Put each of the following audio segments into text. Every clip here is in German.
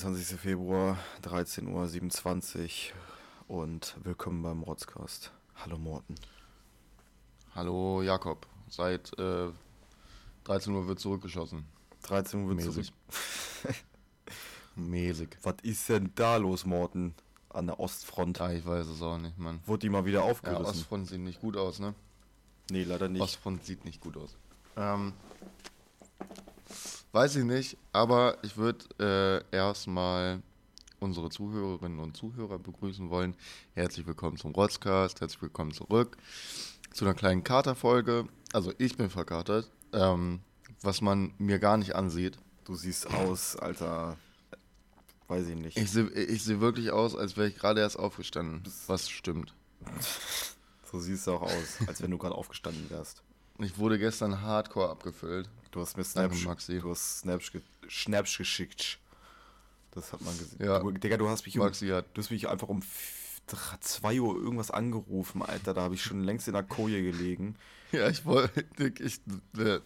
23. Februar, 13.27 Uhr und willkommen beim Rotzcast. Hallo Morten. Hallo Jakob. Seit äh, 13 Uhr wird zurückgeschossen. 13 Uhr wird Mäßig. zurück. Mäßig. Was ist denn da los, Morten? An der Ostfront. Ja, ich weiß es auch nicht, Mann. Wurde die mal wieder Ja, aufgerissen? Ostfront sieht nicht gut aus, ne? nee, leider nicht. Ostfront sieht nicht gut aus. Ähm, weiß ich nicht, aber ich würde äh, erstmal unsere Zuhörerinnen und Zuhörer begrüßen wollen. Herzlich willkommen zum Rotzcast, herzlich willkommen zurück zu einer kleinen Katerfolge. Also ich bin verkatert, ähm, was man mir gar nicht ansieht. Du siehst aus, Alter. Weiß ich nicht. Ich sehe ich seh wirklich aus, als wäre ich gerade erst aufgestanden. Was stimmt. so siehst du auch aus, als wenn du gerade aufgestanden wärst. Ich wurde gestern hardcore abgefüllt. Du hast mir Danke, Snaps, Maxi. du hast Snaps, ge Snaps geschickt. Das hat man gesehen. Ja. Du, Digga, du hast mich um, Maxi hat du hast mich einfach um 2 Uhr irgendwas angerufen, Alter. Da habe ich schon längst in der Koje gelegen. Ja, ich wollte. Ich, äh,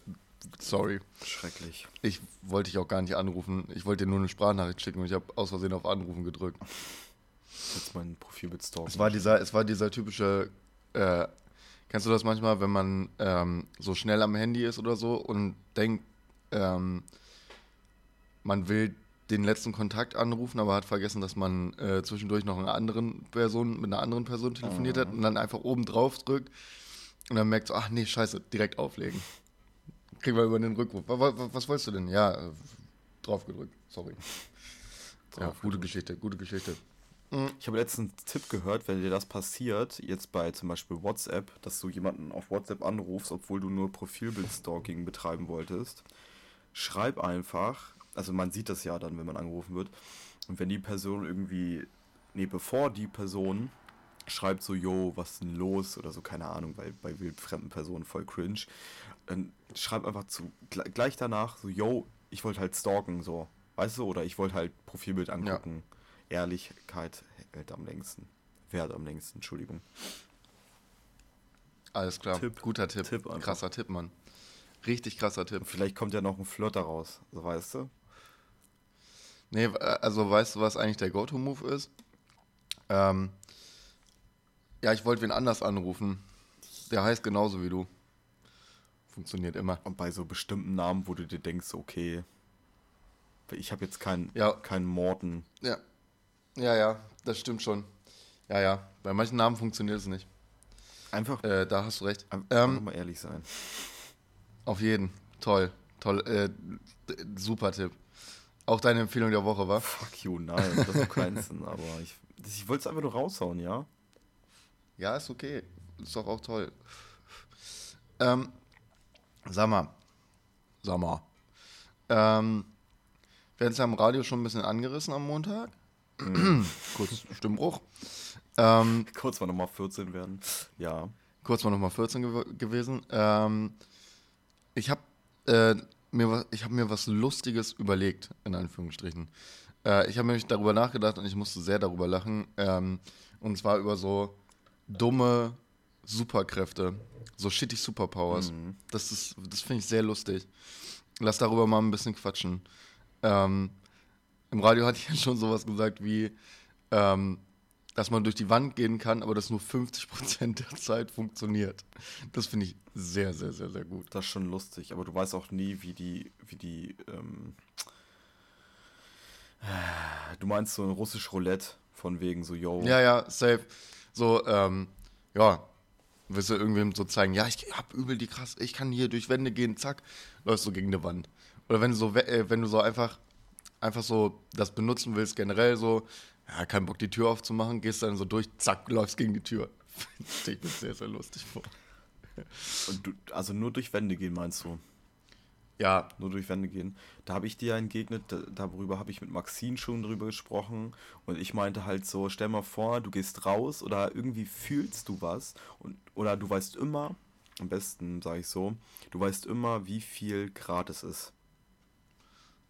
sorry. Schrecklich. Ich wollte dich auch gar nicht anrufen. Ich wollte dir nur eine Sprachnachricht schicken und ich habe aus Versehen auf Anrufen gedrückt. Jetzt mein Profilbild stalken. Es war dieser, es war dieser typische. Äh, kennst du das manchmal, wenn man ähm, so schnell am Handy ist oder so und denkt, ähm, man will den letzten Kontakt anrufen, aber hat vergessen, dass man äh, zwischendurch noch eine anderen Person mit einer anderen Person telefoniert hat und dann einfach oben drauf drückt und dann merkt so, ach nee, scheiße, direkt auflegen. Kriegen wir über den Rückruf. Was, was, was wolltest du denn? Ja, drauf gedrückt. Sorry. ja, gute Geschichte, gute Geschichte. Ich habe letztens einen Tipp gehört, wenn dir das passiert, jetzt bei zum Beispiel WhatsApp, dass du jemanden auf WhatsApp anrufst, obwohl du nur Profilbild-Stalking betreiben wolltest, schreib einfach, also man sieht das ja dann, wenn man angerufen wird, und wenn die Person irgendwie, nee, bevor die Person schreibt so, yo, was ist denn los? Oder so, keine Ahnung, weil bei wildfremden Personen voll cringe, dann schreib einfach zu, gle- gleich danach so, yo, ich wollte halt stalken, so, weißt du, oder ich wollte halt Profilbild angucken. Ehrlichkeit hält am längsten. Wert am längsten, Entschuldigung. Alles klar, Tipp. guter Tipp. Tipp krasser Tipp, Mann. Richtig krasser Tipp. Vielleicht kommt ja noch ein Flirt daraus, so weißt du? Nee, äh, also weißt du, was eigentlich der Go-To-Move ist? Ähm, ja, ich wollte wen anders anrufen. Der heißt genauso wie du. Funktioniert immer. Und bei so bestimmten Namen, wo du dir denkst, okay, ich habe jetzt keinen Ja. keinen Morten. Ja. Ja, ja, das stimmt schon. Ja, ja. Bei manchen Namen funktioniert es nicht. Einfach, Äh, da hast du recht. einfach Ähm, mal ehrlich sein. auf jeden. Toll. Toll. Äh, super Tipp. Auch deine Empfehlung der Woche, war? Fuck you, nein, das ist am kleinsten, aber ich, ich wollte es einfach nur raushauen, ja? Ja, ist okay. Ist doch auch toll. Ähm, sag mal. Sag mal. Ähm, wir hatten es ja im Radio schon ein bisschen angerissen am Montag. Kurz Stimmbruch. Ähm, Kurz mal nochmal 14 werden. Ja. kurz mal nochmal 14 gew gewesen. Ähm, ich habe äh, mir, ich hab mir was Lustiges überlegt, in Anführungsstrichen. Äh, ich habe nämlich darüber nachgedacht und ich musste sehr darüber lachen. Ähm, und zwar über so dumme Superkräfte, so shitty Superpowers. Das, ist- das finde ich sehr lustig. Lass darüber mal ein bisschen quatschen. Ähm, Im Radio hatte ich ja schon sowas gesagt wie, ähm, dass man durch die Wand gehen kann, aber das nur 50% der Zeit funktioniert. Das finde ich sehr, sehr, sehr, sehr gut. Das ist schon lustig, aber du weißt auch nie, wie die, wie die, ähm, du meinst so ein russisch Roulette von wegen so, yo, Ja, ja, safe. So, ähm, ja, willst du irgendwem so zeigen, ja, ich hab übel die krass, ich kann hier durch Wände gehen, zack, läufst du gegen eine Wand. Oder wenn du so, äh, wenn du so einfach, einfach so das benutzen willst, generell so, ja, kein Bock die Tür aufzumachen, gehst dann so durch, zack, läufst gegen die Tür. Ich mir sehr, sehr lustig vor. und du, also nur durch Wände gehen, meinst du? Ja, nur durch Wände gehen. Da habe ich dir ja entgegnet, da, darüber habe ich mit Maxine schon drüber gesprochen und ich meinte halt so, stell mal vor, du gehst raus oder irgendwie fühlst du was und oder du weißt immer, am besten sage ich so, du weißt immer, wie viel Grad es ist.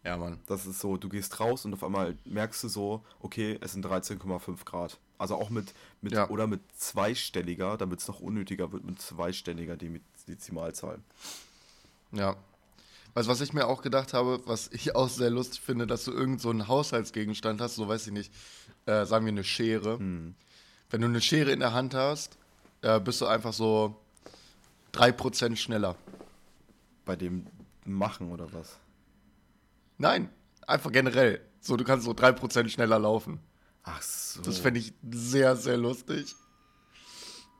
Ja, Mann. Das ist so, du gehst raus und auf einmal merkst du so, okay, es sind 13,5 Grad. Also auch mit, mit Ja. oder mit zweistelliger, damit es noch unnötiger wird, mit zweistelliger Dezimalzahl. Ja. Weißt was ich mir auch gedacht habe, was ich auch sehr lustig finde, dass du irgend so einen Haushaltsgegenstand hast, so weiß ich nicht, äh, sagen wir eine Schere. Hm. Wenn du eine Schere in der Hand hast, äh, bist du einfach so 3% schneller. Bei dem Machen oder was? Nein, einfach generell. So, du kannst so 3% schneller laufen. Ach so. Das fände ich sehr, sehr lustig.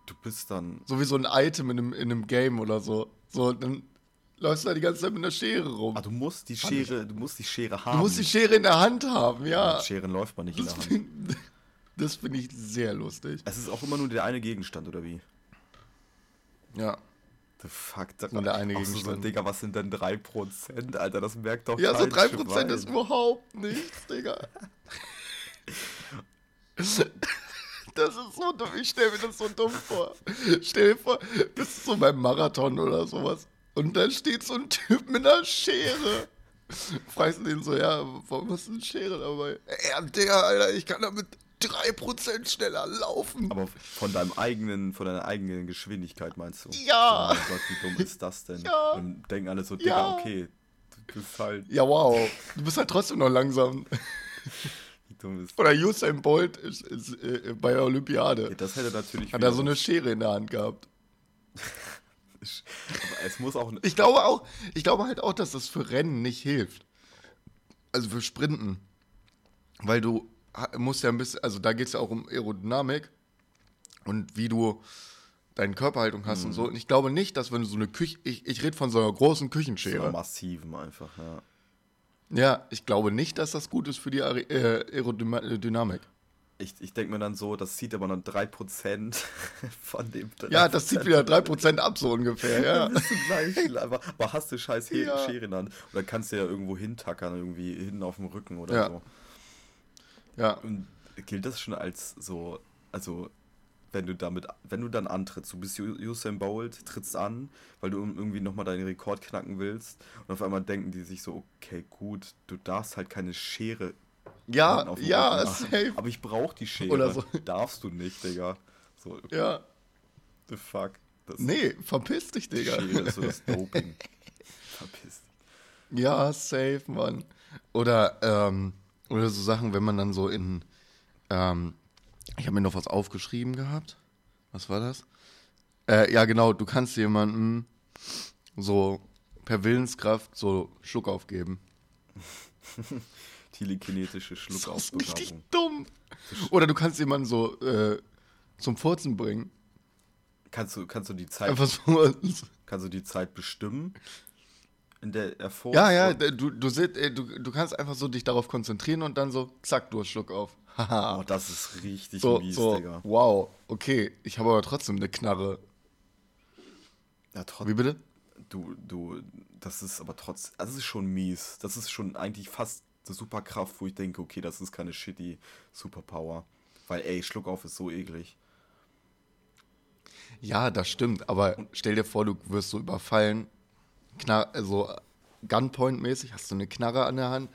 Du bist dann. So wie so ein Item in einem, in einem Game oder so. So, dann läufst du da die ganze Zeit mit einer Schere rum. Ah, du musst die Schere, du musst die Schere Du haben. musst die Schere in der Hand haben, ja. Mit Scheren läuft man nicht in Das der Hand. finde das find ich sehr lustig. Es ist auch immer nur der eine Gegenstand, oder wie? Ja. The fuck, mal, der eine auch so, so, Gegenstand. Digga, was sind denn 3%, Alter? Das merkt doch Ja, so kein 3% Schwein. ist überhaupt nichts, Digga. Das ist so dumm. Ich stelle mir das so dumm vor. Stell dir vor, das ist so beim Marathon oder sowas. Und dann steht so ein Typ mit einer Schere. Fragst du den so, ja, warum hast du eine Schere dabei? Ja, Digga, Alter, ich kann damit 3% schneller laufen. Aber von deinem eigenen, von deiner eigenen Geschwindigkeit meinst du? Ja. Oh mein Gott, wie dumm ist das denn? Ja. Dann denken alle so, Digga, Ja. okay, du bist halt, Ja, wow. Du bist halt trotzdem noch langsam. wie dumm ist Oder Usain Bolt ist, ist, äh, bei der Olympiade. ja, Das hätte natürlich Hat er so eine Schere in der Hand gehabt. Aber es muss auch, Ich glaube auch, ich glaube halt auch, dass das für Rennen nicht hilft. Also für Sprinten. Weil du musst ja ein bisschen, also da geht es ja auch um Aerodynamik und wie du deine Körperhaltung hast und so. Und ich glaube nicht, dass wenn du so eine Küche, ich, ich rede von so einer großen so Küchenschere. massiven einfach, ja. Ja, ich glaube nicht, dass das gut ist für die äh, Aerodynamik. Ich, ich denke mir dann so, das zieht aber nur 3% von dem 3%. Ja, das zieht wieder 3% ab, so ungefähr, ja. bist du gleich, aber, aber hast du scheiß He Ja. Schere in der Hand. Oder kannst du ja irgendwo hintackern, irgendwie hinten auf dem Rücken oder Ja. so. Ja, Und gilt das schon als so, also wenn du damit, wenn du dann antrittst, du bist Usain Bolt, trittst an, weil du irgendwie nochmal deinen Rekord knacken willst und auf einmal denken die sich so, okay, gut, du darfst halt keine Schere ja, ja, Rücken safe. aber ich brauch die Schere. Oder so. Darfst du nicht, Digga. So, Ja, the fuck. Das nee, verpiss dich, Digga. Schere ist so das Doping. Verpiss dich. Ja, safe, Mann. Oder, ähm, oder so Sachen, wenn man dann so in, ähm, ich habe mir noch was aufgeschrieben gehabt. Was war das? Äh, ja, genau, du kannst jemandem so per Willenskraft so Schluck aufgeben. Telekinetische Das ist richtig dumm. Oder du kannst jemanden so äh, zum Furzen bringen. Kannst du, kannst du die Zeit, Einfach so. kannst du die Zeit bestimmen, in der er furzt? Ja, ja, du, du, sit- äh, du, du kannst einfach so dich darauf konzentrieren und dann so, zack, du hast Schluck auf. Haha. Oh, das ist richtig So, mies, so, Digga. wow, okay, ich habe aber trotzdem eine Knarre. Ja, Wie trotzdem. bitte? Du, du, das ist aber trotzdem, das ist schon mies. Das ist schon eigentlich fast eine Superkraft, wo ich denke, okay, das ist keine shitty Superpower. Weil, ey, Schluck auf ist so eklig. Ja, das stimmt, aber stell dir vor, du wirst so überfallen, Knar also Gunpoint-mäßig, hast du eine Knarre an der Hand,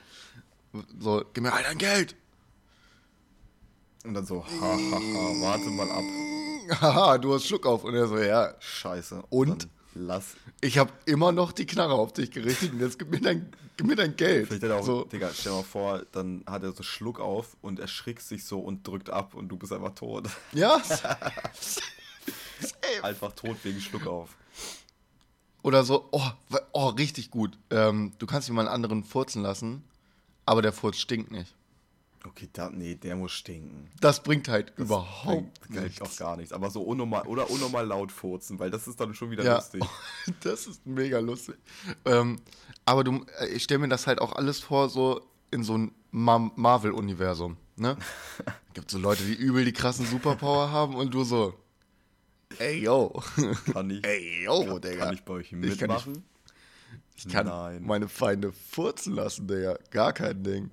so, gib mir all dein Geld. Und dann so, ha, ha, ha, warte mal ab. Haha, du hast Schluck auf. Und er so, ja, Scheiße. Und? Lass. ich habe immer noch die Knarre auf dich gerichtet und jetzt gib mir dein, gib mir dein Geld. Vielleicht hat er auch, so, Digga, stell dir mal vor, dann hat er so Schluck auf und erschrickt sich so und drückt ab und du bist einfach tot. ja. einfach tot wegen Schluck auf. Oder so, oh, oh richtig gut. Ähm, du kannst jemand anderen furzen lassen, aber der Furz stinkt nicht. Okay, da, nee, der muss stinken. Das bringt halt Das überhaupt bringt nichts. auch gar nichts. Aber so unnormal oder unnormal laut furzen, weil das ist dann schon wieder Ja, lustig. das ist mega lustig. Ähm, aber du, äh, ich stelle mir das halt auch alles vor, so in so ein Ma Marvel-Universum. Ne? Gibt so Leute, die übel die krassen Superpower haben und du so, ey yo, Kann ich, ey yo, kann, Digga. kann ich bei euch kann mitmachen? Ich kann Nein. meine Feinde furzen lassen, Digga. Gar kein Ding.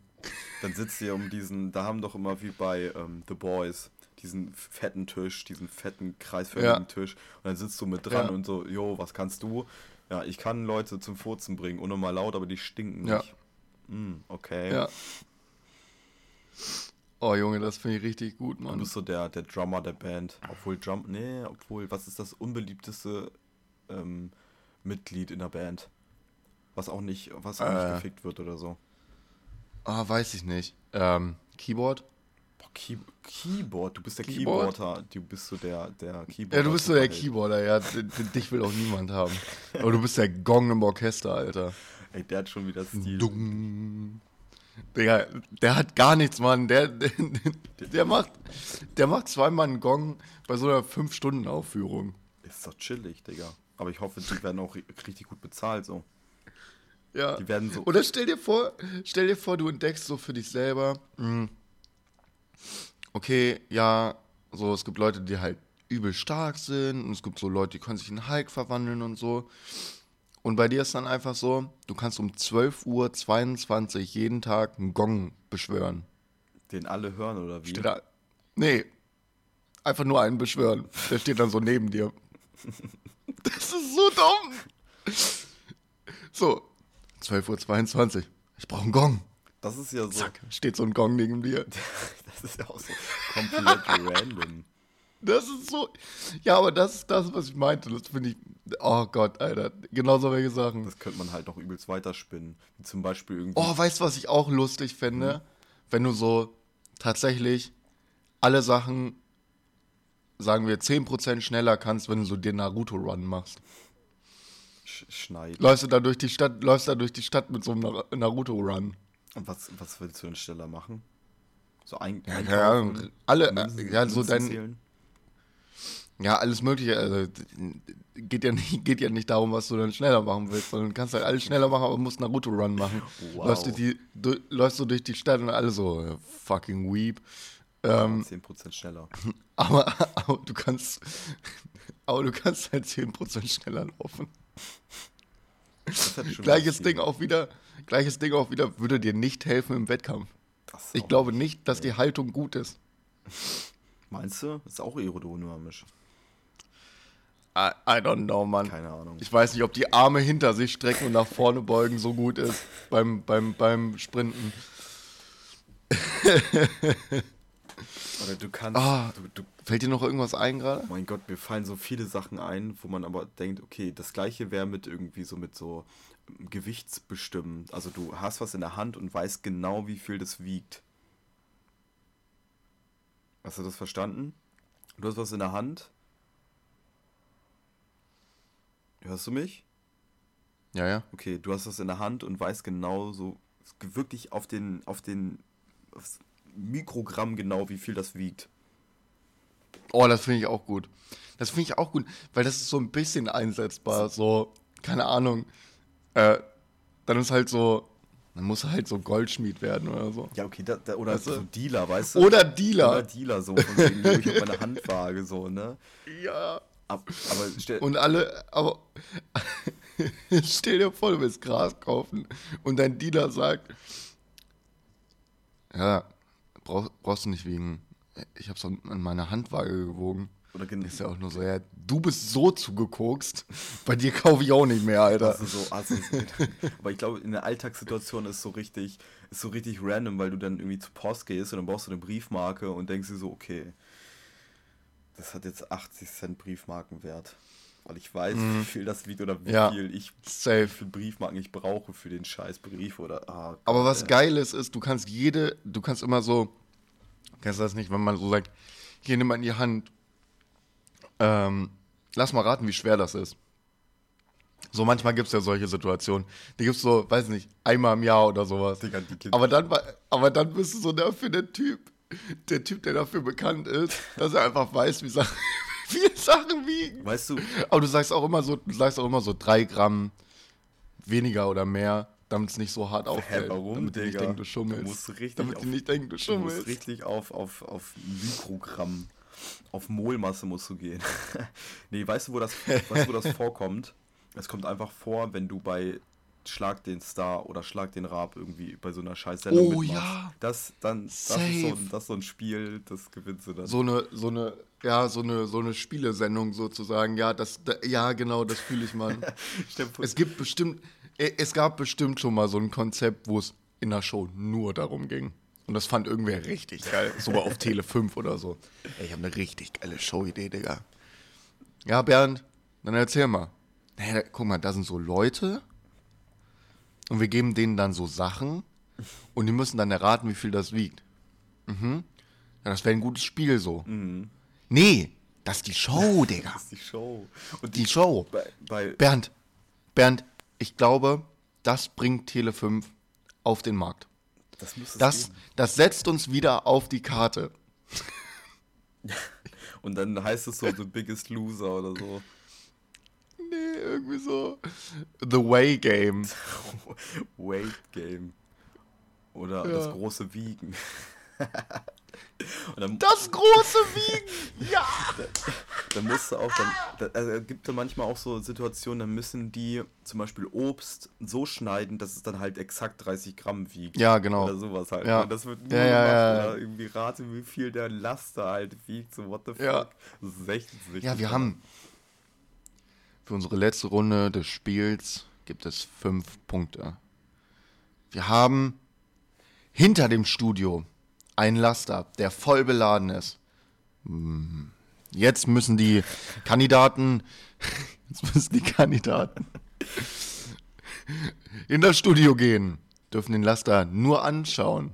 Dann sitzt ihr um diesen, da haben doch immer wie bei ähm, The Boys diesen fetten Tisch, diesen fetten kreisförmigen Ja. Tisch. Und dann sitzt du mit dran Ja. und so, jo, was kannst du? Ja, ich kann Leute zum Furzen bringen, unnormal laut, aber die stinken Ja. nicht. Hm, okay. Ja. Oh Junge, das finde ich richtig gut, Du Mann. bist so der, der Drummer der Band. Obwohl Drum, nee, obwohl, was ist das unbeliebteste ähm, Mitglied in der Band? Was auch nicht, was auch Äh. nicht gefickt wird oder so. Ah, weiß ich nicht. Ähm, Keyboard? Boah, Key Keyboard, du bist der Keyboard? Keyboarder, du bist so der, der Keyboarder. Ja, du bist so der. Keyboarder, ja. Dich will auch niemand haben. Aber du bist der Gong im Orchester, Alter. Ey, der hat schon wieder Stil. Dung. Digga, der hat gar nichts, Mann. Der, der, der macht, der macht zweimal einen Gong bei so einer 5-Stunden-Aufführung. Ist doch chillig, Digga. Aber ich hoffe, die werden auch ri- richtig gut bezahlt, so. Ja. Die werden so. Oder stell dir vor, stell dir vor, du entdeckst so für dich selber, hm, okay, ja, so es gibt Leute, die halt übel stark sind und es gibt so Leute, die können sich in Hulk verwandeln und so. Und bei dir ist dann einfach so, du kannst um 12.22 Uhr jeden Tag einen Gong beschwören. Den alle hören oder wie? Steht da, nee, einfach nur einen beschwören. Der steht dann so neben dir. Das ist so dumm. So, 12.22 Uhr. Ich brauche einen Gong. Das ist ja so. Zack, steht so ein Gong neben dir. Das ist ja auch so komplett random. Das ist so. Ja, aber das ist das, was ich meinte. Das finde ich. Oh Gott, Alter. Genau solche Sachen. Das könnte man halt noch übelst weiterspinnen. Wie zum Beispiel irgendwie. Oh, weißt du, was ich auch lustig fände? Wenn du so tatsächlich alle Sachen, sagen wir, 10% schneller kannst, wenn du so den Naruto-Run machst. Sch schneiden. Läufst du da durch die Stadt, läufst da durch die Stadt mit so einem Nar- Naruto-Run. Und was, was willst du denn schneller machen? So ein, Ja, Ahnung. Alle, ja, so dein? Ja, alles Mögliche. Also, geht ja, nicht, geht ja nicht darum, was du dann schneller machen willst, sondern du kannst halt alles schneller machen, aber musst Naruto-Run machen. Wow. Läufst, du die, du, läufst du durch die Stadt und alle so, äh, fucking weep. Ähm, 10% schneller. aber, aber du kannst, aber du kannst halt 10% schneller laufen. Gleiches Ding auch wieder, gleiches Ding auch wieder, würde dir nicht helfen im Wettkampf. Ich glaube nicht, dass die Haltung gut ist. Meinst du? Das ist auch aerodynamisch. I, I don't know, Mann. Keine Ahnung. Ich weiß nicht, ob die Arme hinter sich strecken und nach vorne beugen so gut ist beim, beim, beim Sprinten. Oder du kannst. Ah. Du, du, Fällt dir noch irgendwas ein gerade? mein Gott, mir fallen so viele Sachen ein, wo man aber denkt, okay, das gleiche wäre mit irgendwie so mit so ähm, Gewichtsbestimmen. Also du hast was in der Hand und weißt genau, wie viel das wiegt. Hast du das verstanden? Du hast was in der Hand. Hörst du mich? Ja, ja. Okay, du hast was in der Hand und weißt genau so wirklich auf den auf den aufs Mikrogramm genau, wie viel das wiegt. Oh, das finde ich auch gut. Das finde ich auch gut, weil das ist so ein bisschen einsetzbar. So, keine Ahnung. Äh, dann ist halt so, dann muss halt so Goldschmied werden oder so. Ja, okay, da, da, oder Weißt du? so Dealer, weißt du? Oder Oder Dealer. Dealer, so yo, ich hab meine Handwaage, so, ne? Ja. Ab, Und alle, aber stell dir vor, du willst Gras kaufen und dein Dealer sagt, ja, brauch, brauchst du nicht wiegen. Ich habe so an meiner Handwaage gewogen. oder Ist ja auch nur so, ja, du bist so zugekokst, bei dir kaufe ich auch nicht mehr, Alter. hast du so, hast du so, aber ich glaube, in der Alltagssituation ist so richtig, ist so richtig random, weil du dann irgendwie zur Post gehst und dann brauchst du eine Briefmarke und denkst dir so, okay, das hat jetzt 80 Cent Briefmarkenwert. Weil ich weiß, wie viel das wiegt oder wie Mhm. Ja, viel ich wie Safe. viel Briefmarken ich brauche für den scheiß Brief oder ah, Gott, Aber was ey. geil ist, ist, du kannst jede, du kannst immer so, kennst du das nicht, wenn man so sagt, hier nimm mal in die Hand, ähm, lass mal raten, wie schwer das ist. So manchmal gibt es ja solche Situationen. Die gibt es so, weiß nicht, einmal im Jahr oder sowas. Digga, Aber dann, aber dann bist du so dafür der Typ, der Typ, der dafür bekannt ist, dass er einfach weiß, wie Sachen, wie Sachen wiegen. Weißt du, Aber du sagst auch immer so, du sagst auch immer so drei Gramm weniger oder mehr, damit es nicht so hart auffällt. warum, damit die nicht Digga? denken, du schummelst. Du musst richtig damit auf- die nicht denken, du Du schummelst. musst richtig auf, auf, auf Mikrogramm, auf Molmasse musst du gehen. nee, weißt du, wo das, weißt du, wo das vorkommt? Es kommt einfach vor, wenn du bei Schlag den Star oder Schlag den Rab irgendwie bei so einer scheiß Sendung Oh, mitmachst. ja. Das, dann, das, ist so, ein- das ist so ein Spiel, das gewinnst du dann. So eine, so eine, ja, so eine, so eine Spielesendung sozusagen. Ja, das, da, ja, genau, das fühle ich, Mann. Stell dir vor- es gibt bestimmt, äh, es gab bestimmt schon mal so ein Konzept, wo es in der Show nur darum ging. Und das fand irgendwer richtig geil. So mal auf Tele 5 oder so. Ey, ich habe eine richtig geile Show-Idee, Digga. Ja, Bernd, dann erzähl mal. Naja, guck mal, da sind so Leute und wir geben denen dann so Sachen und die müssen dann erraten, wie viel das wiegt. Mhm. Ja, das wäre ein gutes Spiel so. Nee, das ist die Show, Digga. Das ist die Show. Und Die Show. bei, bei Bernd, Bernd, ich glaube, das bringt Tele 5 auf den Markt. das Das, das setzt uns wieder auf die Karte. Und dann heißt es so The Biggest Loser oder so. Irgendwie so. The Way Game. Weight Game. Oder Ja. das große Wiegen. Dann, Das große Wiegen. Ja. dann musst du auch, dann, da, also es gibt da manchmal auch so Situationen, dann müssen die zum Beispiel Obst so schneiden, dass es dann halt exakt 30 Gramm wiegt. Ja, genau. Oder sowas halt. Ja. Und das wird nur Ja, ja, gemacht, ja, irgendwie rate, wie viel der Laster halt wiegt. So, what the fuck. Ja. Das ist echt richtig Ja, wir haben für unsere letzte Runde des Spiels gibt es fünf Punkte. Wir haben hinter dem Studio einen Laster, der voll beladen ist. Hm. Jetzt müssen die Kandidaten, jetzt müssen die Kandidaten in das Studio gehen, dürfen den Laster nur anschauen.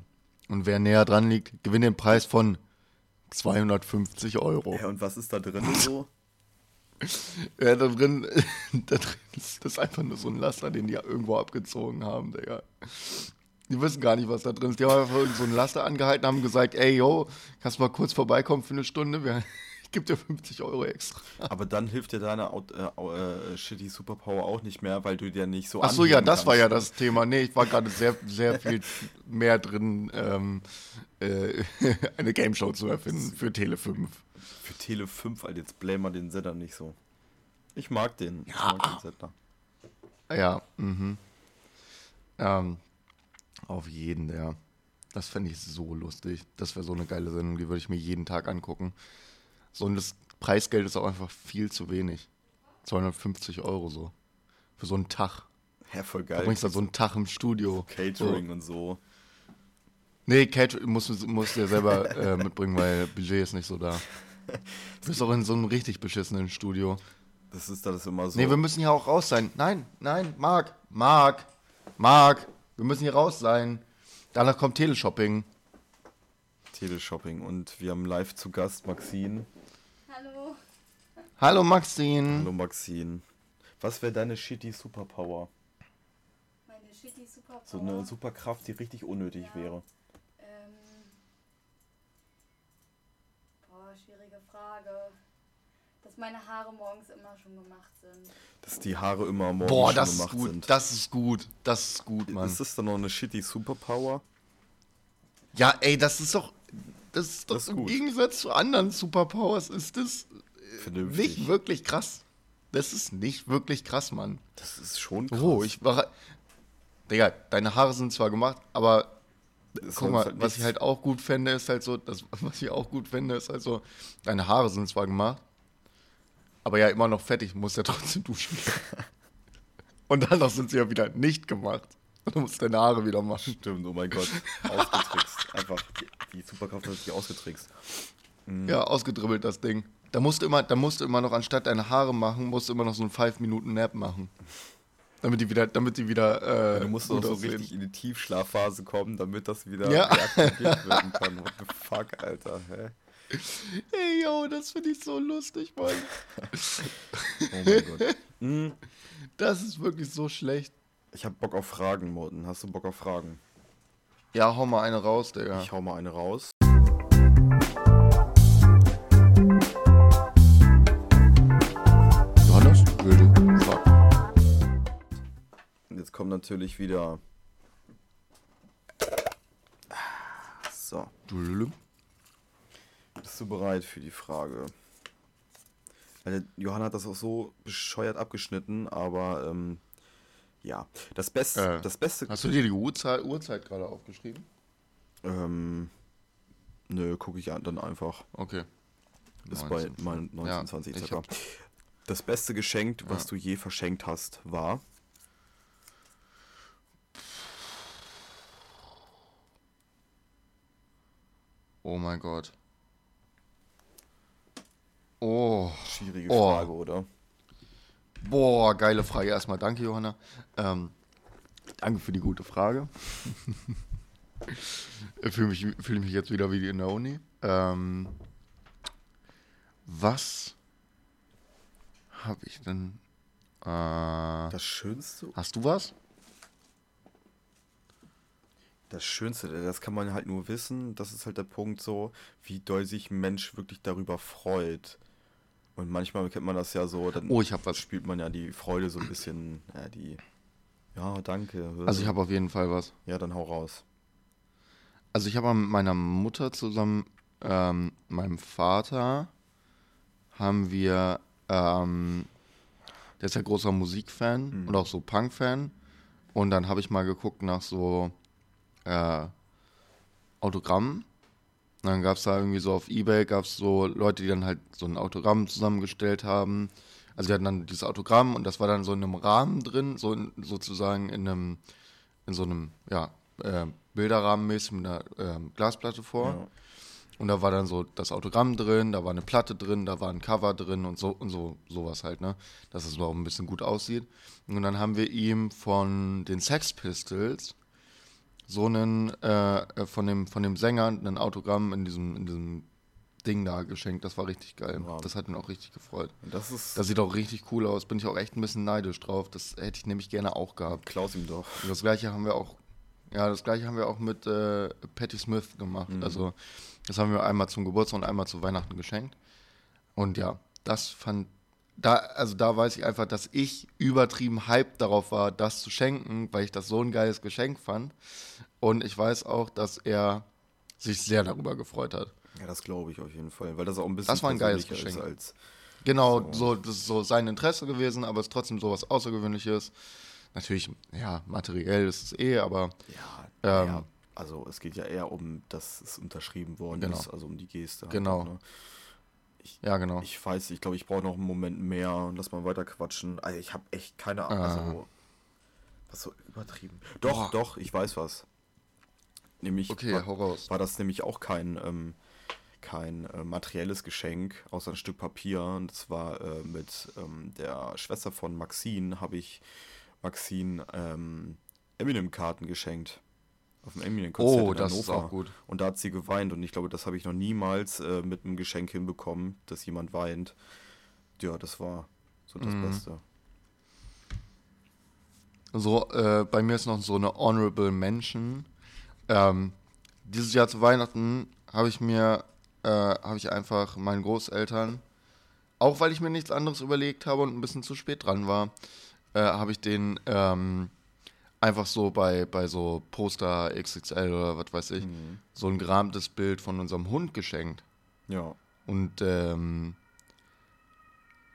Und wer näher dran liegt, gewinnt den Preis von 250 Euro. Ja, und was ist da drin so? Ja, da drin, da drin ist das einfach nur so ein Laster, den die irgendwo abgezogen haben, Digga. Die wissen gar nicht, was da drin ist. Die haben einfach irgend so einen Laster angehalten, haben gesagt, ey, yo, kannst du mal kurz vorbeikommen für eine Stunde? Wir, ich gebe dir 50 Euro extra. Aber dann hilft dir deine äh, äh, shitty Superpower auch nicht mehr, weil du dir nicht so Ach so, ja, das war ja kannst. das Thema. Nee, ich war gerade sehr, sehr viel mehr drin, ähm, äh, eine Game Show zu erfinden für Tele 5. Für Tele 5, Alter, jetzt blame mal den Sender nicht so. Ich mag den. Ich Ja. mag den Sender. Ja, mhm. Ähm, auf jeden, ja. Das fände ich so lustig. Das wäre so eine geile Sendung, die würde ich mir jeden Tag angucken. So, und das Preisgeld ist auch einfach viel zu wenig. 250 Euro so. Für so einen Tag. Ja, voll Du geil. bringst da so einen Tag im Studio. Catering So. und so. Nee, Catering musst du musst du ja selber äh, mitbringen, weil Budget ist nicht so da. Du bist auch in so einem richtig beschissenen Studio. Das ist das immer so. Nee, wir müssen hier auch raus sein. Nein, nein, Marc, Marc, Marc, wir müssen hier raus sein. Danach kommt Teleshopping. Teleshopping. Und wir haben live zu Gast Maxine. Hallo. Hallo Maxine. Hallo Maxine. Was wäre deine shitty Superpower? Meine shitty Superpower. So eine Superkraft, die richtig unnötig Ja. wäre. Ähm, boah, schwierige Frage. Dass meine Haare morgens immer schon gemacht sind. Dass die Haare immer am Morgen Boah, schon das ist gemacht gut. sind. Das ist gut. Das ist gut, Mann. ist das dann noch eine shitty Superpower? ja, ey, das ist doch. Das ist doch Das ist im gut. Gegensatz zu anderen Superpowers ist das Vernünftig. nicht wirklich krass. Das ist nicht wirklich krass, Mann. Das ist schon krass. Oh, ich war. Digga, deine Haare sind zwar gemacht, aber Guck mal, halt was ich halt auch gut fände, ist halt so, das, was ich auch gut fände, ist halt so, deine Haare sind zwar gemacht, aber ja immer noch fettig, musst ja trotzdem duschen. Und dann noch sind sie ja wieder nicht gemacht. Und du musst deine Haare wieder machen. Stimmt, oh mein Gott. Ausgetrickst. Einfach, die, die Superkraft hat sich ausgetrickst. Mhm. Ja, ausgedribbelt das Ding. Da musst du immer, da musst du immer noch, anstatt deine Haare machen, musst du immer noch so einen 5-Minuten-Nap machen. Damit die wieder, damit die wieder, äh, Du musst doch so aussehen. richtig in die Tiefschlafphase kommen, damit das wieder Ja. reaktiviert werden kann. What the fuck, Alter, hä? Ey, yo, das finde ich so lustig, Mann. Oh mein Gott. Hm, Das ist wirklich so schlecht. Ich hab Bock auf Fragen, Morten. Hast du Bock auf Fragen? Ja, hau mal eine raus, Digga. Ich hau mal eine raus. Kommt natürlich wieder. So, bist du bereit für die Frage? Weil Johann hat das auch so bescheuert abgeschnitten, aber ähm, ja. Das Beste, Äh, das Beste. Hast du dir die Uhrzeit, Uhrzeit gerade aufgeschrieben? Ähm, nö, gucke ich an- dann einfach. Okay. Ist bei 19, mein ja, 1920 ich circa. hab- Das beste Geschenk, was Ja. du je verschenkt hast, war. Oh mein Gott. Oh. Schwierige Oh. Frage, oder? Boah, geile Frage. Erstmal danke, Johanna. Ähm, Danke für die gute Frage. ich fühle mich, fühl mich jetzt wieder wie in der Uni. Ähm, was habe ich denn? Äh, Das Schönste? hast du was? Das Schönste, das kann man halt nur wissen, das ist halt der Punkt so, wie doll sich ein Mensch wirklich darüber freut. Und manchmal kennt man das ja so, dann Oh, ich habe was. spielt man ja die Freude so ein bisschen, ja, die, ja, danke. Also ich habe auf jeden Fall was. Ja, dann hau raus. Also ich habe mit meiner Mutter zusammen, ähm, meinem Vater, haben wir, ähm, der ist ja großer Musikfan Mhm. und auch so Punk-Fan. Und dann habe ich mal geguckt nach so äh, Autogrammen. Und dann gab es da irgendwie so auf Ebay, gab es so Leute, die dann halt so ein Autogramm zusammengestellt haben. Also die hatten dann dieses Autogramm und das war dann so in einem Rahmen drin, so in, sozusagen in einem, in so einem, ja, äh, Bilderrahmen mäßig mit einer ähm, Glasplatte vor. Ja. Und da war dann so das Autogramm drin, da war eine Platte drin, da war ein Cover drin und so und so sowas halt, ne? Dass es auch ein bisschen gut aussieht. Und dann haben wir ihm von den Sex Pistols so einen äh, äh, von dem von dem Sänger ein Autogramm in diesem in diesem Ding da geschenkt. Das war richtig geil. Wow. Das hat ihn auch richtig gefreut. Und das ist, Das sieht auch richtig cool aus. Bin ich auch echt ein bisschen neidisch drauf. Das hätte ich nämlich gerne auch gehabt. klaus ihm doch. Und das gleiche haben wir auch, ja, das gleiche haben wir auch mit äh, Patti Smith gemacht. Mhm. Also das haben wir einmal zum Geburtstag und einmal zu Weihnachten geschenkt. Und ja, das fand, da, also da weiß ich einfach, dass ich übertrieben hyped darauf war, das zu schenken, weil ich das so ein geiles Geschenk fand. Und ich weiß auch, dass er sich sehr darüber gefreut hat. Ja, das glaube ich auf jeden Fall, weil das auch ein bisschen Das war ein geiles Geschenk. als Genau, So. so. das ist so sein Interesse gewesen, aber es ist trotzdem so was Außergewöhnliches. Natürlich, ja, materiell ist es eh, aber Ja, Ähm, ja, also es geht ja eher um, dass es unterschrieben worden Genau. ist, also um die Geste. halt Genau. auch, ne? ja, genau. Ich weiß, ich glaube, ich brauche noch einen Moment mehr und lass mal weiter quatschen. Also ich habe echt keine Ahnung. Also, was so übertrieben. Doch, Boah. doch, ich weiß was. Nämlich Okay, war, war das nämlich auch kein, ähm, kein äh, materielles Geschenk, außer ein Stück Papier. Und das war äh, mit ähm, der Schwester von Maxine, habe ich Maxine ähm, Eminem-Karten geschenkt. Auf dem Eminem-Konzert Oh, in das ist Hannover. auch gut. Und da hat sie geweint und ich glaube, das habe ich noch niemals äh, mit einem Geschenk hinbekommen, dass jemand weint. Ja, das war so das Mhm. Beste. So, äh, bei mir ist noch so eine Honorable Mention. Ähm, dieses Jahr zu Weihnachten habe ich mir, äh, habe ich einfach meinen Großeltern, auch weil ich mir nichts anderes überlegt habe und ein bisschen zu spät dran war, äh, habe ich den ähm, einfach so bei, bei so Poster XXL oder was weiß ich, Mhm. so ein gerahmtes Bild von unserem Hund geschenkt. Ja. Und ähm,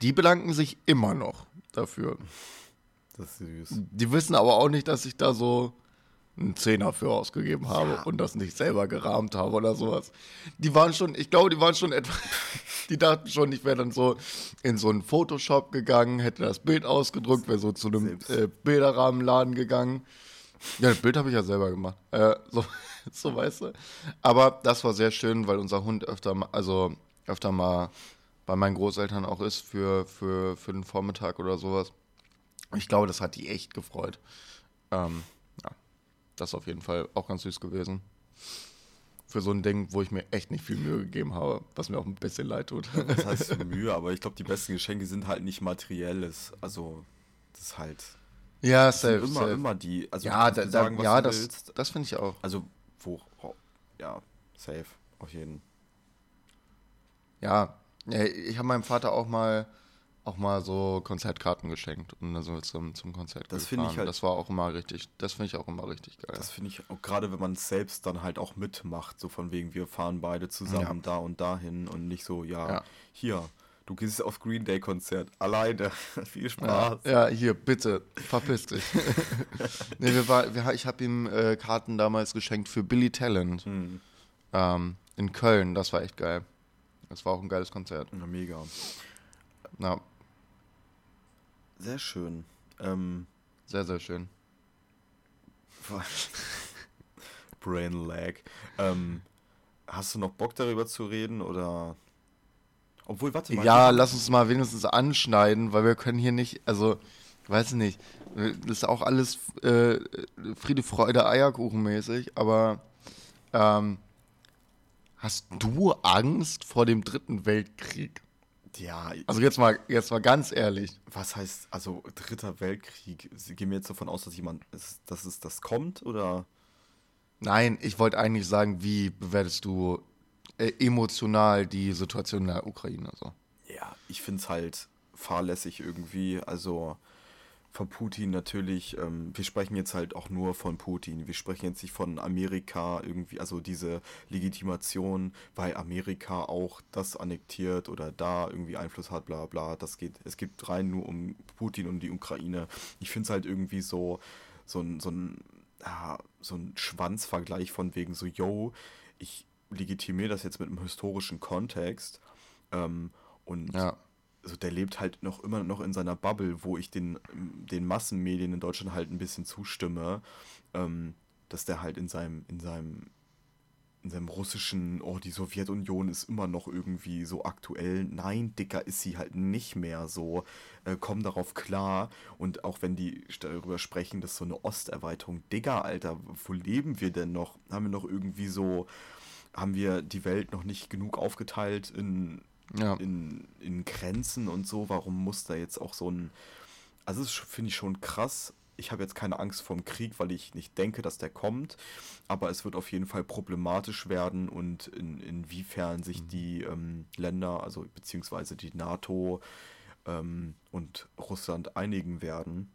die bedanken sich immer noch dafür. Das ist süß. Die wissen aber auch nicht, dass ich da so einen Zehner für ausgegeben habe Ja. und das nicht selber gerahmt habe oder sowas. Die waren schon, ich glaube, die waren schon etwa, die dachten schon, ich wäre dann so in so einen Photoshop gegangen, hätte das Bild ausgedruckt, wäre so zu einem äh, Bilderrahmenladen gegangen. Ja, das Bild habe ich ja selber gemacht. Äh, so, so weißt du. Aber das war sehr schön, weil unser Hund öfter, ma- also öfter mal bei meinen Großeltern auch ist für, für, für den Vormittag oder sowas. Ich glaube, das hat die echt gefreut. Ähm, das ist auf jeden Fall auch ganz süß gewesen. Für so ein Ding, wo ich mir echt nicht viel Mühe gegeben habe, was mir auch ein bisschen leid tut. Das heißt Mühe, aber ich glaube, die besten Geschenke sind halt nicht materielles. Also, das ist halt ja, safe, immer, safe. immer die. Also, ja, da, da, sagen, was ja das, willst. das finde ich auch. Also, wo. Ja, safe. Auf jeden. Ja, ja, ich habe meinem Vater auch mal auch mal so Konzertkarten geschenkt und dann sind wir zum, zum Konzert Das gefahren. finde ich halt- das war auch immer richtig, das finde ich auch immer richtig geil. Das finde ich auch gerade, wenn man es selbst dann halt auch mitmacht, so von wegen, wir fahren beide zusammen da und dahin und nicht so, ja, Ja. hier, du gehst auf Green Day Konzert alleine. Viel Ja, Spaß. ja, hier, bitte, verpiss dich. nee, wir war, wir, ich habe ihm äh, Karten damals geschenkt für Billy Talent Hm, ähm, in Köln. Das war echt geil. Das war auch ein geiles Konzert. na, mega. Ja, Sehr schön. Ähm, sehr, sehr schön. Brain Lag. Ähm, hast du noch Bock darüber zu reden oder? Obwohl, warte mal. Ja, lass uns mal wenigstens anschneiden, weil wir können hier nicht, also weiß ich nicht. Das ist auch alles äh, Friede, Freude, Eierkuchen mäßig, aber ähm, hast du Angst vor dem Dritten Weltkrieg? Ja, Also jetzt mal, jetzt mal ganz ehrlich. was heißt, also Dritter Weltkrieg? Gehen wir jetzt davon aus, dass jemand, ist, dass es das kommt oder? Nein, ich wollte eigentlich sagen, wie bewertest du äh, emotional die Situation in der Ukraine so? Ja, ich finde es halt fahrlässig irgendwie. Also von Putin natürlich, ähm, wir sprechen jetzt halt auch nur von Putin. Wir sprechen jetzt nicht von Amerika irgendwie, also diese Legitimation, weil Amerika auch das annektiert oder da irgendwie Einfluss hat, bla bla. Das geht, es geht rein nur um Putin und die Ukraine. Ich finde es halt irgendwie so, so ein, so ein, ja, so ein Schwanzvergleich von wegen so, yo, ich legitimiere das jetzt mit einem historischen Kontext. Ähm, und Ja. Also der lebt halt noch immer noch in seiner Bubble, wo ich den, den Massenmedien in Deutschland halt ein bisschen zustimme, ähm, dass der halt in seinem, in seinem, in seinem russischen, oh, die Sowjetunion ist immer noch irgendwie so aktuell. Nein, Dicker, ist sie halt nicht mehr so. Äh, komm darauf klar. Und auch wenn die darüber sprechen, dass so eine Osterweiterung, Digga, Alter, wo leben wir denn noch? Haben wir noch irgendwie so, haben wir die Welt noch nicht genug aufgeteilt in Ja. in, in Grenzen und so, warum muss da jetzt auch so ein. Also, das finde ich schon krass. Ich habe jetzt keine Angst vor dem Krieg, weil ich nicht denke, dass der kommt. Aber es wird auf jeden Fall problematisch werden und in, inwiefern sich die ähm, Länder, also beziehungsweise die NATO ähm, und Russland einigen werden,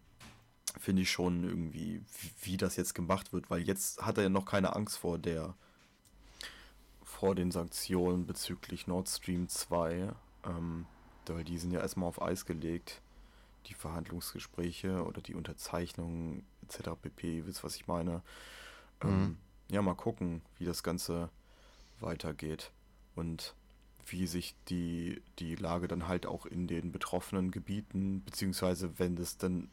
finde ich schon irgendwie, wie, wie das jetzt gemacht wird, weil jetzt hat er ja noch keine Angst vor der vor den Sanktionen bezüglich Nord Stream 2, ähm, weil die sind ja erstmal auf Eis gelegt, die Verhandlungsgespräche oder die Unterzeichnung etc. pp, ihr wisst, was ich meine. Ähm, Mhm. Ja, mal gucken, wie das Ganze weitergeht und wie sich die, die Lage dann halt auch in den betroffenen Gebieten, beziehungsweise wenn das dann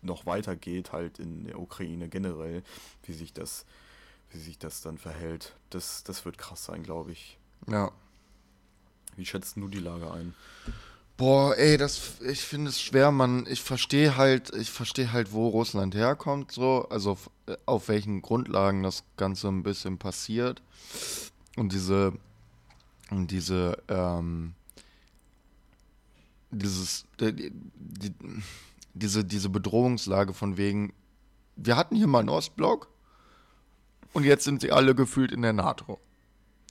noch weitergeht, halt in der Ukraine generell, wie sich das, wie sich das dann verhält. Das, das wird krass sein, glaube ich. Ja. Wie schätzt du die Lage ein? Boah, ey, das, ich finde es schwer, man, ich verstehe halt, ich verstehe halt, wo Russland herkommt, so, also auf, äh, auf welchen Grundlagen das Ganze ein bisschen passiert. Und diese, und diese, ähm, dieses, die, die, diese, diese Bedrohungslage von wegen, wir hatten hier mal einen Ostblock und jetzt sind sie alle gefühlt in der NATO.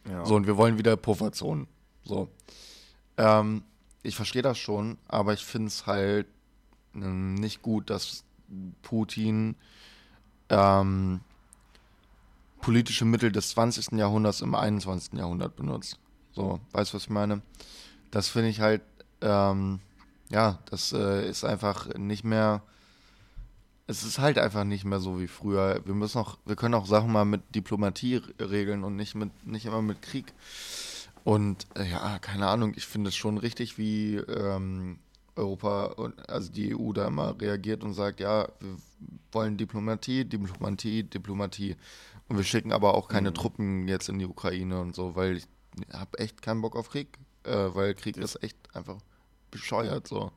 Ja, So, und wir wollen wieder Pufferzonen. So. Ähm, ich verstehe das schon, aber ich finde es halt ähm, nicht gut, dass Putin ähm, politische Mittel des 20. Jahrhunderts im 21. Jahrhundert benutzt. So, weißt du, was ich meine? Das finde ich halt, ähm, ja, das äh, ist einfach nicht mehr. Es ist halt einfach nicht mehr so wie früher. Wir müssen auch, wir können auch Sachen mal mit Diplomatie regeln und nicht mit, nicht immer mit Krieg. Und äh, ja, keine Ahnung, ich finde es schon richtig, wie ähm, Europa und also die EU da immer reagiert und sagt, ja, wir wollen Diplomatie, Diplomatie, Diplomatie. Und wir schicken aber auch keine Mhm. Truppen jetzt in die Ukraine und so, weil ich habe echt keinen Bock auf Krieg, äh, weil Krieg ist echt einfach bescheuert so.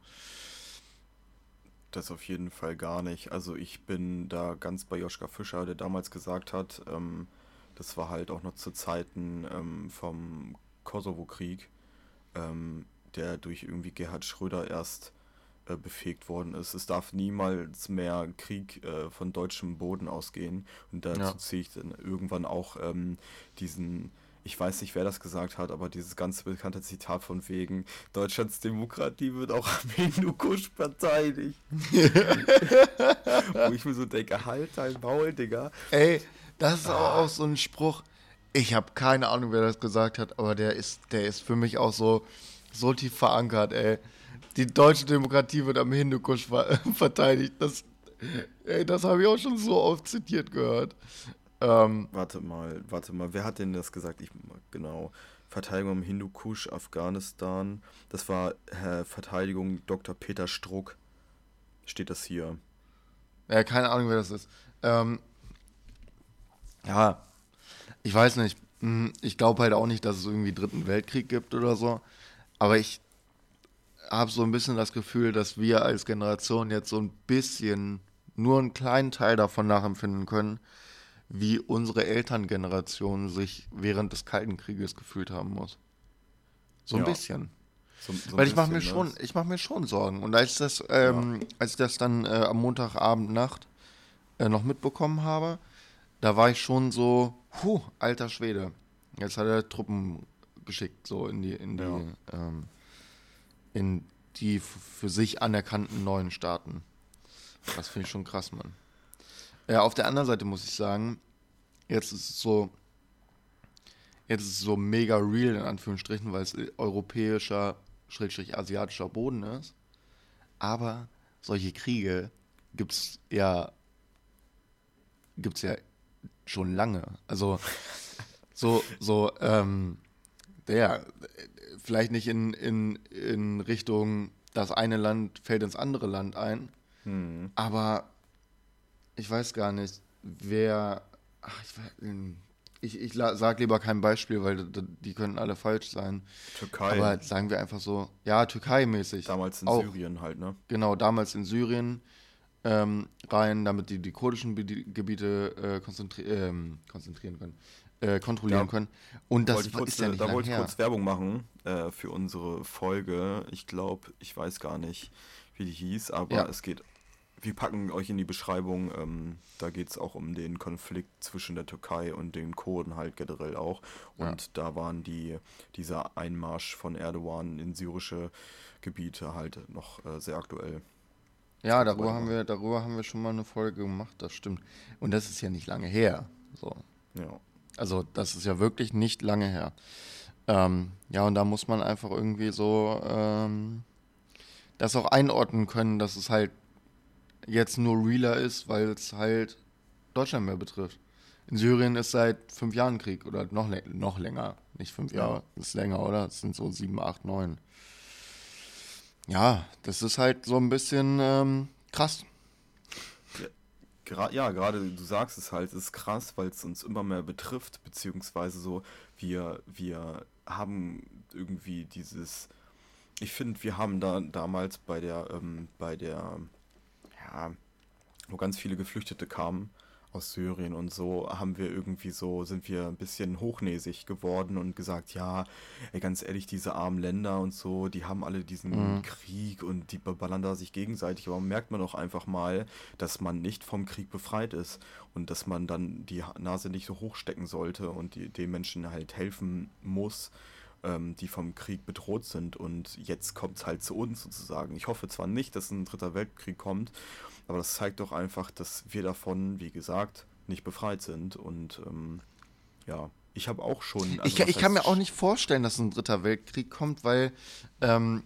Das auf jeden Fall gar nicht. Also ich bin da ganz bei Joschka Fischer, der damals gesagt hat, ähm, das war halt auch noch zu Zeiten ähm, vom Kosovo-Krieg, ähm, der durch irgendwie Gerhard Schröder erst äh, befähigt worden ist. Es darf niemals mehr Krieg äh, von deutschem Boden ausgehen. Und dazu Ja. ziehe ich dann irgendwann auch ähm, diesen, ich weiß nicht, wer das gesagt hat, aber dieses ganz bekannte Zitat von wegen, Deutschlands Demokratie wird auch am Hindukusch verteidigt. Wo ich mir so denke, halt dein Maul, Digga. Ey, das ist auch, auch so ein Spruch. Ich habe keine Ahnung, wer das gesagt hat, aber der ist, der ist für mich auch so, so tief verankert, ey. Die deutsche Demokratie wird am Hindukusch ver verteidigt. Das, ey, das habe ich auch schon so oft zitiert gehört. Ähm, Warte mal, warte mal, wer hat denn das gesagt? Ich, genau. Verteidigung im Hindukusch, Afghanistan. Das war äh, Verteidigung Dr. Peter Struck. Steht das hier. ja, keine Ahnung, wer das ist. Ähm, ja, ich weiß nicht. Hm, Ich glaube halt auch nicht, dass es irgendwie Dritten Weltkrieg gibt oder so. Aber ich, habe so ein bisschen das Gefühl, dass wir als Generation jetzt so ein bisschen nur einen kleinen Teil davon nachempfinden können, wie unsere Elterngeneration sich während des Kalten Krieges gefühlt haben muss. So ein Ja. bisschen. So, so Weil ich mache mir schon, ne? ich mache mir schon Sorgen. Und als das, ähm, als ich das dann äh, am Montagabend Nacht äh, noch mitbekommen habe, da war ich schon so, puh, alter Schwede. Jetzt hat er Truppen geschickt, so in die, in die, Ja. ähm, in die für sich anerkannten neuen Staaten. Das finde ich schon krass, Mann. Ja, auf der anderen Seite muss ich sagen, jetzt ist es so, jetzt ist es so mega real in Anführungsstrichen, weil es europäischer, schrägstrich asiatischer Boden ist. Aber solche Kriege gibt's ja, gibt's ja schon lange. Also so, so, ähm, der, vielleicht nicht in, in, in Richtung, das eine Land fällt ins andere Land ein, Hm. aber ich weiß gar nicht, wer. Ach, ich, weiß- ich, ich la- sag lieber kein Beispiel, weil die können alle falsch sein. Türkei, Aber sagen wir einfach so, ja, Türkei-mäßig. damals in auch. Syrien halt, ne? Genau, damals in Syrien ähm, rein, damit die die kurdischen Bedi- Gebiete äh, konzentri ähm, konzentrieren können, äh, kontrollieren Ja. können. Und das ich kurz, ist ja nicht da wollte ich her. kurz Werbung machen äh, für unsere Folge. Ich glaube, ich weiß gar nicht, wie die hieß, aber Ja. es geht. Wir packen euch in die Beschreibung. Ähm, da geht es auch um den Konflikt zwischen der Türkei und den Kurden halt generell auch. Und da waren die dieser Einmarsch von Erdogan in syrische Gebiete halt noch äh, sehr aktuell. Ja, darüber haben wir, darüber haben wir schon mal eine Folge gemacht, das stimmt. Und das ist ja nicht lange her. So. Ja. Also das ist ja wirklich nicht lange her. Ähm, ja, und da muss man einfach irgendwie so ähm, das auch einordnen können, dass es halt jetzt nur realer ist, weil es halt Deutschland mehr betrifft. In Syrien ist seit fünf Jahren Krieg oder noch, noch länger. Nicht fünf Ja. Jahre, ist länger, oder? Es sind so sieben, acht, neun. Ja, das ist halt so ein bisschen ähm, krass. Gra ja, gerade du sagst es halt, es ist krass, weil es uns immer mehr betrifft, beziehungsweise so, wir, wir haben irgendwie dieses, ich finde, wir haben da damals bei der, ähm, bei der, ja, wo ganz viele Geflüchtete kamen aus Syrien und so, haben wir irgendwie so, sind wir ein bisschen hochnäsig geworden und gesagt, ja, ey, ganz ehrlich, diese armen Länder und so, die haben alle diesen Mhm. Krieg und die beballern da sich gegenseitig, aber merkt man doch einfach mal, dass man nicht vom Krieg befreit ist und dass man dann die Nase nicht so hochstecken sollte und die, den Menschen halt helfen muss, ähm, die vom Krieg bedroht sind und jetzt kommt es halt zu uns sozusagen. Ich hoffe zwar nicht, dass ein dritter Weltkrieg kommt, aber das zeigt doch einfach, dass wir davon, wie gesagt, nicht befreit sind und ähm, ja, ich habe auch schon. ich, also kann- was ich kann mir auch nicht vorstellen, dass ein dritter Weltkrieg kommt, weil, ähm,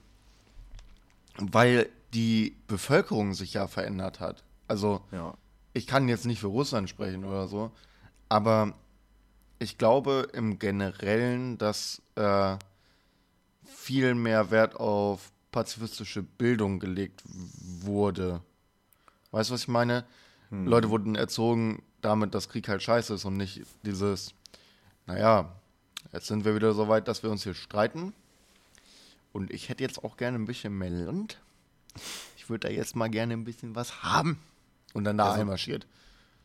weil die Bevölkerung sich ja verändert hat. Also Ja, ich kann jetzt nicht für Russland sprechen oder so, aber ich glaube im Generellen, dass äh, viel mehr Wert auf pazifistische Bildung gelegt wurde. Weißt du, was ich meine? Hm. Leute wurden erzogen damit, dass Krieg halt scheiße ist und nicht dieses, naja, jetzt sind wir wieder so weit, dass wir uns hier streiten. Und ich hätte jetzt auch gerne ein bisschen mehr Land. Ich würde da jetzt mal gerne ein bisschen was haben. Und dann da Also- einmarschiert.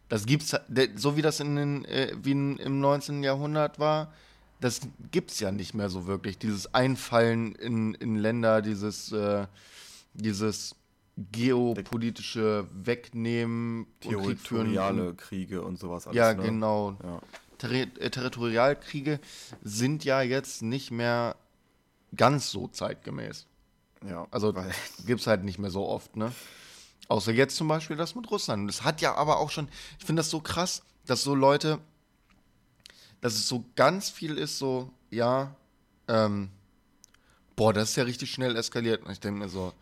Das gibt's, so wie das in den, äh, wie in, im 19. Jahrhundert war, das gibt's ja nicht mehr so wirklich. Dieses Einfallen in, in Länder, dieses, äh, dieses geopolitische Wegnehmen und territoriale Kriege und sowas alles. Ja, ne? genau. Ja. Terri äh, Territorialkriege sind ja jetzt nicht mehr ganz so zeitgemäß. ja, Also weil, gibt es halt nicht mehr so oft, ne? Außer jetzt zum Beispiel das mit Russland. Das hat ja aber auch schon, ich finde das so krass, dass so Leute, dass es so ganz viel ist, so, ja, ähm, boah, das ist ja richtig schnell eskaliert. Und ich denke mir so,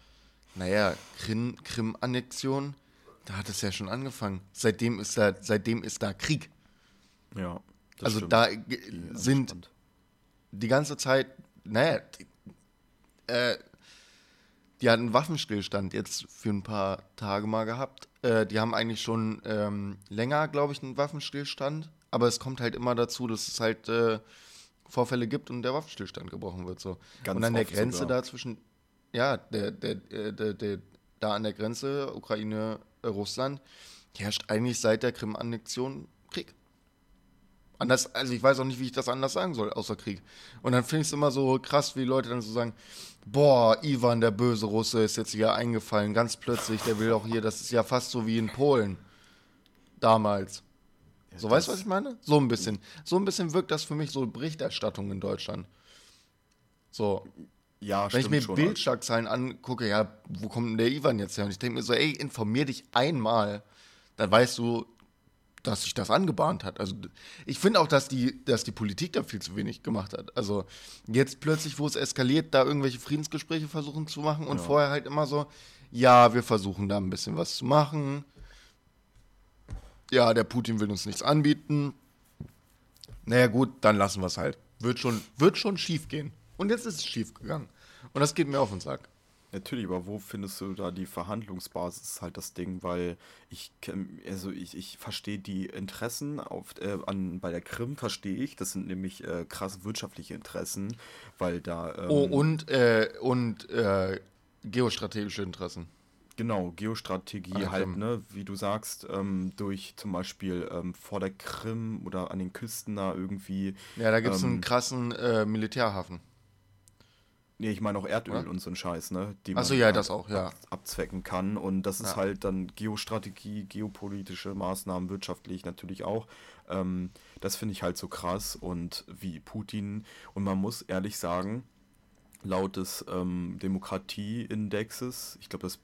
naja, Krim- Krim-Annexion, da hat es ja schon angefangen. Seitdem ist da, seitdem ist da Krieg. ja. also stimmt. da Ja, sind spannend. die ganze Zeit, naja, die, äh, die hatten Waffenstillstand jetzt für ein paar Tage mal gehabt. Äh, die haben eigentlich schon ähm, länger, glaube ich, einen Waffenstillstand. Aber es kommt halt immer dazu, dass es halt äh, Vorfälle gibt und der Waffenstillstand gebrochen wird. So. Ganz und an der Grenze sogar. da zwischen, ja, der, der, äh, der, der, da an der Grenze Ukraine-Russland herrscht eigentlich seit der Krim-Annexion Krieg. Anders, also ich weiß auch nicht, wie ich das anders sagen soll, außer Krieg. Und dann finde ich es immer so krass, wie Leute dann so sagen, boah, Ivan, der böse Russe, ist jetzt hier eingefallen, ganz plötzlich, der will auch hier, das ist ja fast so wie in Polen. Damals. So, weißt du, was ich meine? So ein bisschen. So ein bisschen wirkt das für mich so Berichterstattung in Deutschland. So. Ja, Wenn ich mir. Bildschlagzeilen angucke, ja, wo kommt denn der Ivan jetzt her? Und ich denke mir so, ey, informier dich einmal, dann weißt du, dass sich das angebahnt hat. Also ich finde auch, dass die, dass die Politik da viel zu wenig gemacht hat. Also jetzt plötzlich, wo es eskaliert, da irgendwelche Friedensgespräche versuchen zu machen und vorher halt immer so, ja, wir versuchen da ein bisschen was zu machen. Ja, der Putin will uns nichts anbieten. Naja gut, dann lassen wir es halt. Wird schon, wird schon schief gehen. Und jetzt ist es schief gegangen. Und das geht mir auf den Sack. Natürlich, aber wo findest du da die Verhandlungsbasis, ist halt das Ding, weil ich, also ich, ich verstehe die Interessen auf, äh, an, bei der Krim, verstehe ich, das sind nämlich äh, krasse wirtschaftliche Interessen, weil da, ähm, Oh, und, äh, und äh, geostrategische Interessen. genau, Geostrategie der halt, ne, wie du sagst, ähm, durch zum Beispiel ähm, vor der Krim oder an den Küsten da irgendwie, Ja, da gibt es einen Ähm, krassen äh, Militärhafen. Nee, ich meine auch Erdöl Oder? und so ein Scheiß, ne, die man ja, ab- das auch, ja. ab- abzwecken kann und das ist Ja. halt dann Geostrategie, geopolitische Maßnahmen, wirtschaftlich natürlich auch. Ähm, das finde ich halt so krass und wie Putin und man muss ehrlich sagen, laut des ähm, Demokratieindexes, ich glaube das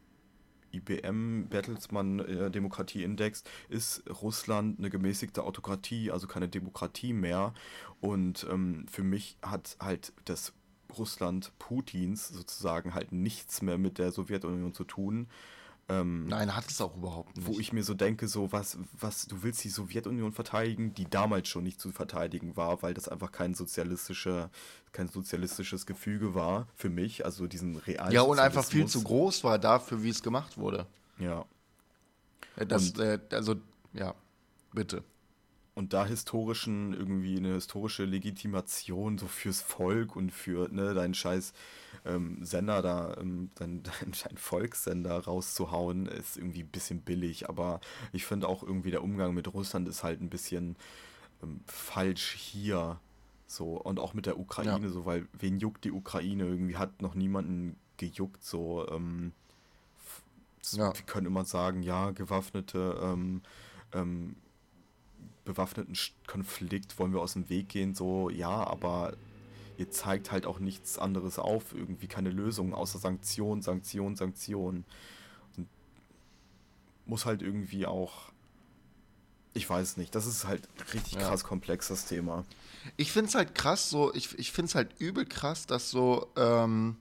IBM Bertelsmann äh, Demokratieindex ist Russland eine gemäßigte Autokratie, also keine Demokratie mehr. Und ähm, für mich hat halt das Russland Putins sozusagen halt nichts mehr mit der Sowjetunion zu tun. Ähm, Nein, hat es auch überhaupt nicht. wo ich mir so denke, so was, was, du willst die Sowjetunion verteidigen, die damals schon nicht zu verteidigen war, weil das einfach kein sozialistische, kein sozialistisches Gefüge war für mich, also diesen realen ja, und einfach viel zu groß war dafür, wie es gemacht wurde. Ja. Äh, Das, Und- äh, also, ja, bitte. Und da historischen, irgendwie eine historische Legitimation so fürs Volk und für ne, deinen scheiß ähm, Sender da, ähm, dein, dein, dein Volkssender rauszuhauen, ist irgendwie ein bisschen billig. Aber ich finde auch irgendwie der Umgang mit Russland ist halt ein bisschen ähm, falsch hier. So, und auch mit der Ukraine, Ja. so, weil wen juckt die Ukraine? Irgendwie hat noch niemanden gejuckt, so, ähm, Ja. wir können immer sagen, ja, gewaffnete, ähm, ähm, bewaffneten Konflikt wollen wir aus dem Weg gehen, so, ja, aber ihr zeigt halt auch nichts anderes auf, irgendwie keine Lösung, außer Sanktionen, Sanktionen, Sanktionen. Und muss halt irgendwie auch, ich weiß nicht, das ist halt richtig Ja. krass komplex, das Thema. Ich finde es halt krass, so, ich, ich finde es halt übel krass, dass so, ähm,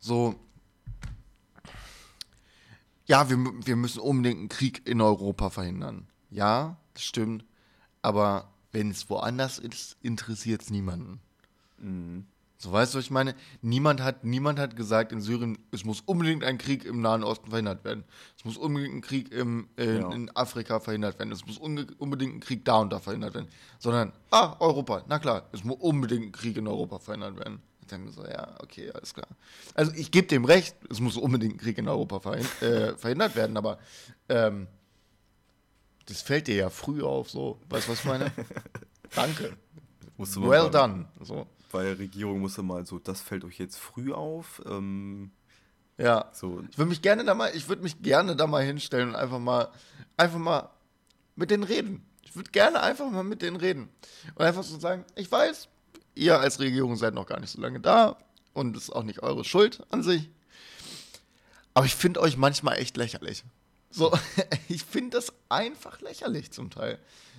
so, ja, wir, wir müssen unbedingt einen Krieg in Europa verhindern. Ja, das stimmt. Aber wenn es woanders ist, interessiert es niemanden. Mhm. So, weißt du, was ich meine? Niemand hat, niemand hat gesagt in Syrien, es muss unbedingt ein Krieg im Nahen Osten verhindert werden. Es muss unbedingt ein Krieg im, äh, Ja. in Afrika verhindert werden. Es muss unbedingt ein Krieg da und da verhindert werden. Sondern, ah, Europa, na klar, es muss unbedingt ein Krieg in Europa verhindert werden. Ich denke mir so, ja, okay, alles klar. Also ich gebe dem recht, es muss unbedingt ein Krieg in Europa verhin äh, verhindert werden, aber ähm, das fällt dir ja früh auf, so. Weißt du, was ich meine? Danke. Musst du mal Well bei- done. So. Bei der Regierung musste mal so, das fällt euch jetzt früh auf. Ähm, Ja. so, Ich würde mich gerne da mal, ich würde mich gerne da mal hinstellen und einfach mal, einfach mal mit denen reden. Ich würde gerne einfach mal mit denen reden. Und einfach so sagen, ich weiß, ihr als Regierung seid noch gar nicht so lange da und es ist auch nicht eure Schuld an sich. Aber ich finde euch manchmal echt lächerlich. So, ich finde das einfach lächerlich zum Teil.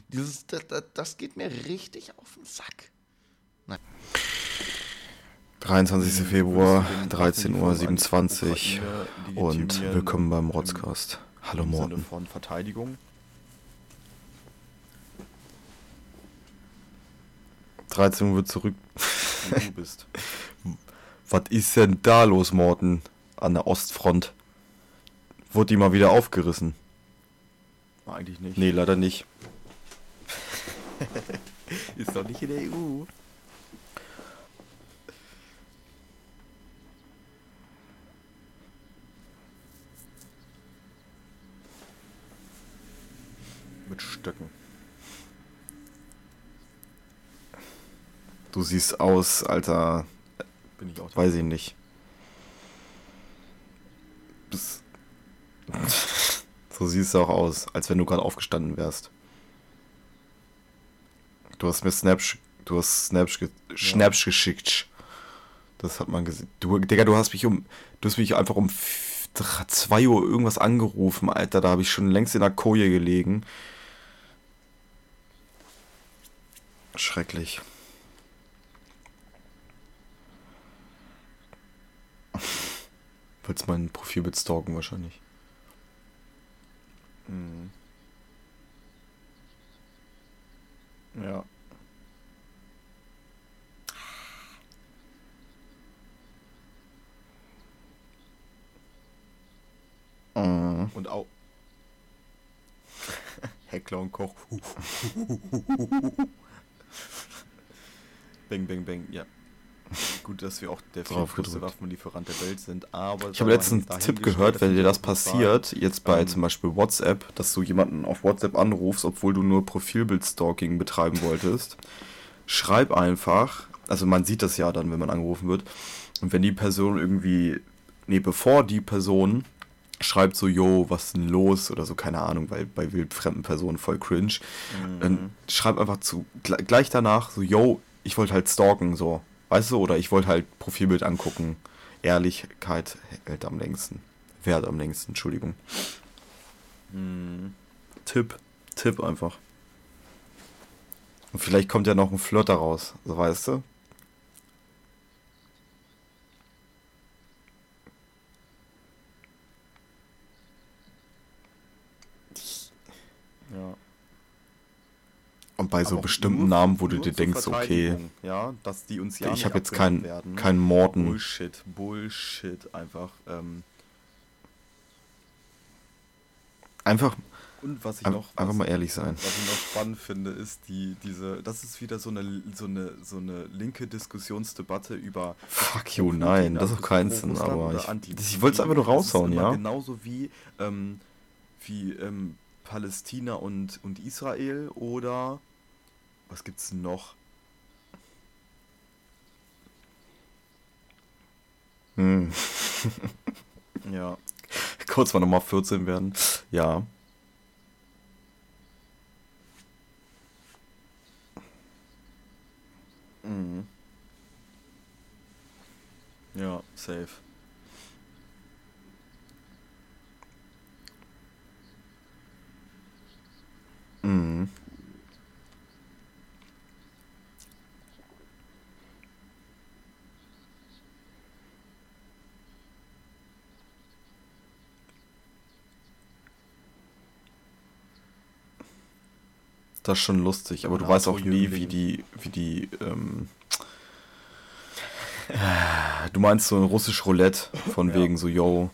Dieses, das, das, geht mir richtig auf den Sack. 23. Februar, Hm, um 13.27 Uhr und willkommen beim Rotzcast. Hallo Morten. von Verteidigung. 13 Uhr wird zurück. Du bist. Was ist denn da los, Morten? An der Ostfront. Wurde die mal wieder aufgerissen? Eigentlich nicht. Nee, leider nicht. Ist doch nicht in der EU. Mit Stöcken. Du siehst aus, Alter. Bin ich auch. Weiß ich nicht. Bist so siehst du auch aus, als wenn du gerade aufgestanden wärst. Du hast mir Snaps, du hast Snaps, ge Snaps geschickt. Das hat man gesehen. Du, Digga, du hast mich um, du hast mich einfach um 2 Uhr irgendwas angerufen, Alter. Da habe ich schon längst in der Koje gelegen. Schrecklich. Wolltest mein Profilbild stalken wahrscheinlich. Mhm. Ja. Mhm. Und auch. Heckler und Koch. bang, bang, bang, ja. Gut, dass wir auch der größte Waffenlieferant der Welt sind, aber... Ich habe letzten Tipp gehört, wenn dir das passiert, jetzt bei ähm, zum Beispiel WhatsApp, dass du jemanden auf WhatsApp anrufst, obwohl du nur Profilbild-Stalking betreiben wolltest, schreib einfach, also man sieht das ja dann, wenn man angerufen wird, und wenn die Person irgendwie, nee, bevor die Person schreibt so, yo, was ist denn los? Oder so, keine Ahnung, weil bei wildfremden Personen voll cringe, mhm. dann schreib einfach zu, gleich danach so, yo, ich wollte halt stalken, so, Weißt du, oder ich wollte halt Profilbild angucken. Ehrlichkeit hält am längsten. Wert am längsten, Entschuldigung. Hm. Tipp. Tipp einfach. Und vielleicht kommt ja noch ein Flirt raus, so weißt du? Und bei so bestimmten Namen, wo du dir denkst, okay, ja, dass die uns ja ich habe jetzt keinen kein Morden. Bullshit, Bullshit einfach. Ähm. Einfach und was ich noch einfach mal ehrlich sein. Was ich noch spannend finde, ist die diese das ist wieder so eine so eine so eine linke Diskussionsdebatte über Fuck you, nein, das ist auch kein Sinn, aber ich, ich wollte es einfach nur raushauen, ja. Genauso wie ähm, wie ähm, Palästina und und Israel oder was gibt's noch? Hm. ja. Kurz mal nochmal 14 werden. Ja. Mhm. Ja, safe. Mhm. Das ist schon lustig, aber du weißt auch nie, wie die, wie die, ähm, du meinst so ein russisch Roulette von ja. wegen so, yo.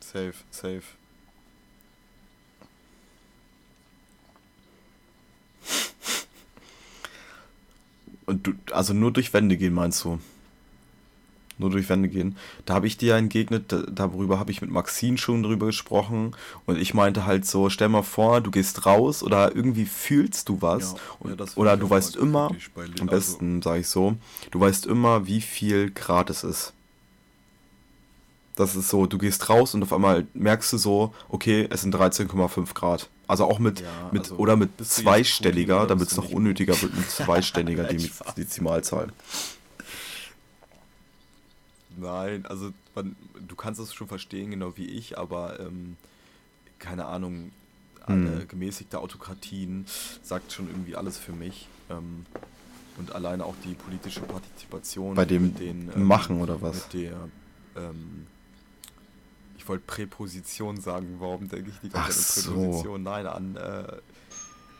Safe, safe. Und du, also nur durch Wände gehen, meinst du? Nur durch Wände gehen. Da habe ich dir ja entgegnet, darüber habe ich mit Maxine schon drüber gesprochen. Und ich meinte halt so, stell mal vor, du gehst raus oder irgendwie fühlst du was. Ja, und, ja, oder du weißt immer, am besten also. sage ich so, du weißt immer, wie viel Grad es ist. Das ist so, du gehst raus und auf einmal merkst du so, okay, es sind 13,5 Grad. Also auch mit, ja, mit also oder mit zweistelliger, damit es noch unnötiger wird, mit zweistelliger die Dezimalzahl. Nein, also man, du kannst es schon verstehen, genau wie ich, aber ähm, keine Ahnung, eine hm. gemäßigte Autokratien sagt schon irgendwie alles für mich. Ähm, und alleine auch die politische Partizipation. Bei dem den, ähm, Machen oder was? Mit der ähm, ich wollte Präposition sagen. Warum denke ich die ganze Zeit an Präposition? Nein, an. Äh,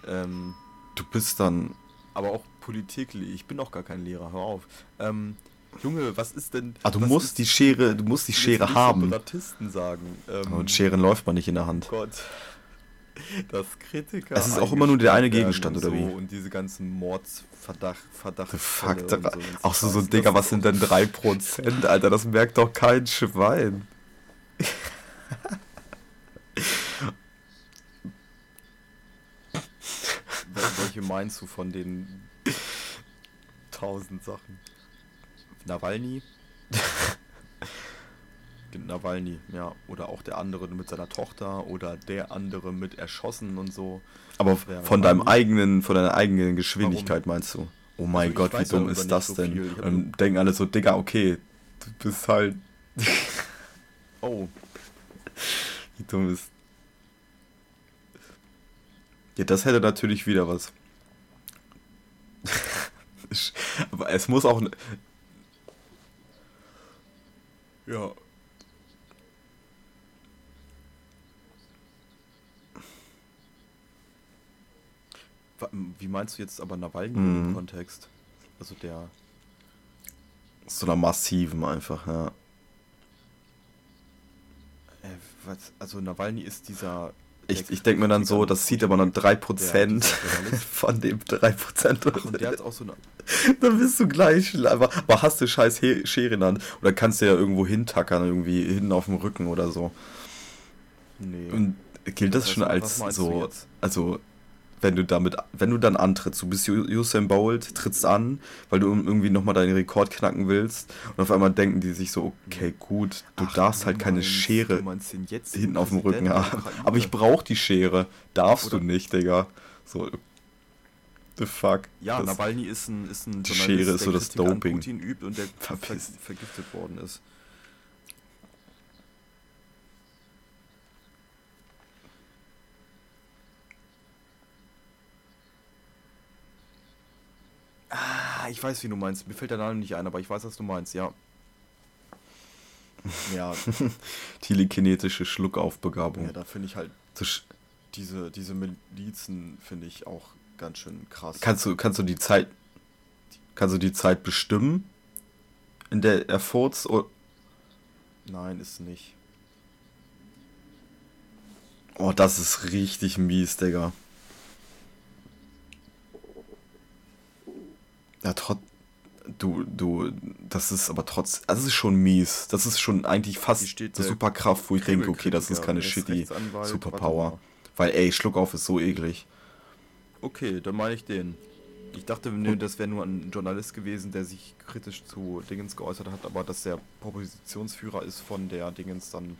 ähm, du bist dann. Aber auch Politik. Ich bin doch gar kein Lehrer. Hör auf. Ähm, Junge, was ist denn. Ah, du musst die Schere, du musst die Schere haben. Separatisten sagen. Ähm, und Scheren läuft man nicht in der Hand. Gott. dass Kritiker. Es ist auch immer nur der eine Gegenstand, oder und wie? So, und diese ganzen Mordsverdacht, Verdacht. The fuck, da, auch so, so, Digga, was sind denn 3%, Alter? Das merkt doch kein Schwein. Wel- Welche meinst du von den tausend Sachen? Nawalny? Nawalny, ja. Oder auch der andere mit seiner Tochter oder der andere mit erschossen und so. Aber Ja, von deinem eigenen, von deiner eigenen Geschwindigkeit meinst du? Oh mein Also Gott, wie dumm ist das so denn? viel. Und denken alle so, Digga, okay, du bist halt. Oh, Wie dumm ist. Ja, das hätte natürlich wieder was. Aber es muss auch. ja. Wie meinst du jetzt aber Nawalny im Mhm. Kontext? Also der. So einer massiven einfach, ja. Äh, was, also Nawalny ist dieser. Ich, ich denke mir dann so, das sieht aber nur der- 3% dieser Journalist. von dem 3%. Ach, und der hat auch so eine. Dann bist du gleich. Aber, aber hast du scheiß He Schere in der Hand? Oder kannst du ja irgendwo hintackern, irgendwie hinten auf dem Rücken oder so. Nee. Und gilt das Was- schon als so, also wenn du damit, wenn du dann antrittst, du bist Usain Bolt, trittst an, weil du irgendwie nochmal deinen Rekord knacken willst und auf einmal denken die sich so, okay, gut, du Ach, darfst halt keine meinst- Schere hinten auf dem Rücken haben. Aber ich brauche die Schere. Darfst Oder- du nicht, Digga. So, the fuck. Ja, Das- Nawalny ist ein, ist ein Die Journalist, Schere ist so das Doping. Putin übt und der ver Verpiss. vergiftet worden ist. Ah, ich weiß, wie du meinst. Mir fällt der Name nicht ein, aber ich weiß, was du meinst, ja. Ja, Telekinetische Schluckaufbegabung. ja da finde ich halt diese, diese Milizen finde ich auch ganz schön krass. Kannst du, kannst du die Zeit, kannst du die Zeit bestimmen, in der er furzt? Nein, ist nicht. Oh, das ist richtig mies, Digga. Ja, trotz. Du, du, das ist aber trotz. Das ist schon mies. Das ist schon eigentlich fast eine Superkraft, wo ich denke, okay, das ist keine shitty Superpower. Weil, ey, Schluckauf ist so eklig. Okay, dann meine ich den. Ich dachte, nee, das wäre nur ein Journalist gewesen, der sich kritisch zu Dingens geäußert hat, aber dass der Propositionsführer ist von der Dingens dann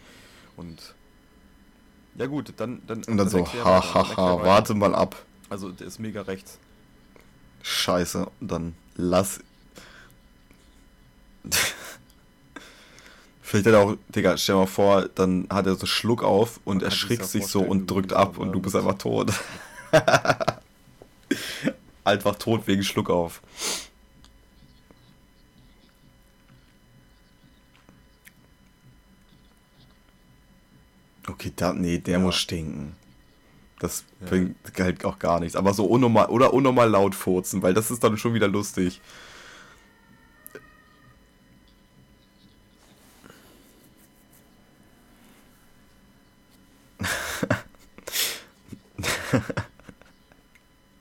und ja gut, dann dann Und dann so, dann erklär hahaha, weiter. warte mal ab. Also der ist mega rechts. Scheiße. Dann lass. Vielleicht hat er auch, Digga, stell dir mal vor, dann hat er so Schluck auf und Man erschrickt sich so und drückt ab und du ähm, bist einfach tot. einfach tot wegen Schluck auf. Okay, da, nee, der Ja. muss stinken. Das Ja. bringt halt auch gar nichts. Aber so unnormal oder unnormal laut furzen, weil das ist dann schon wieder lustig.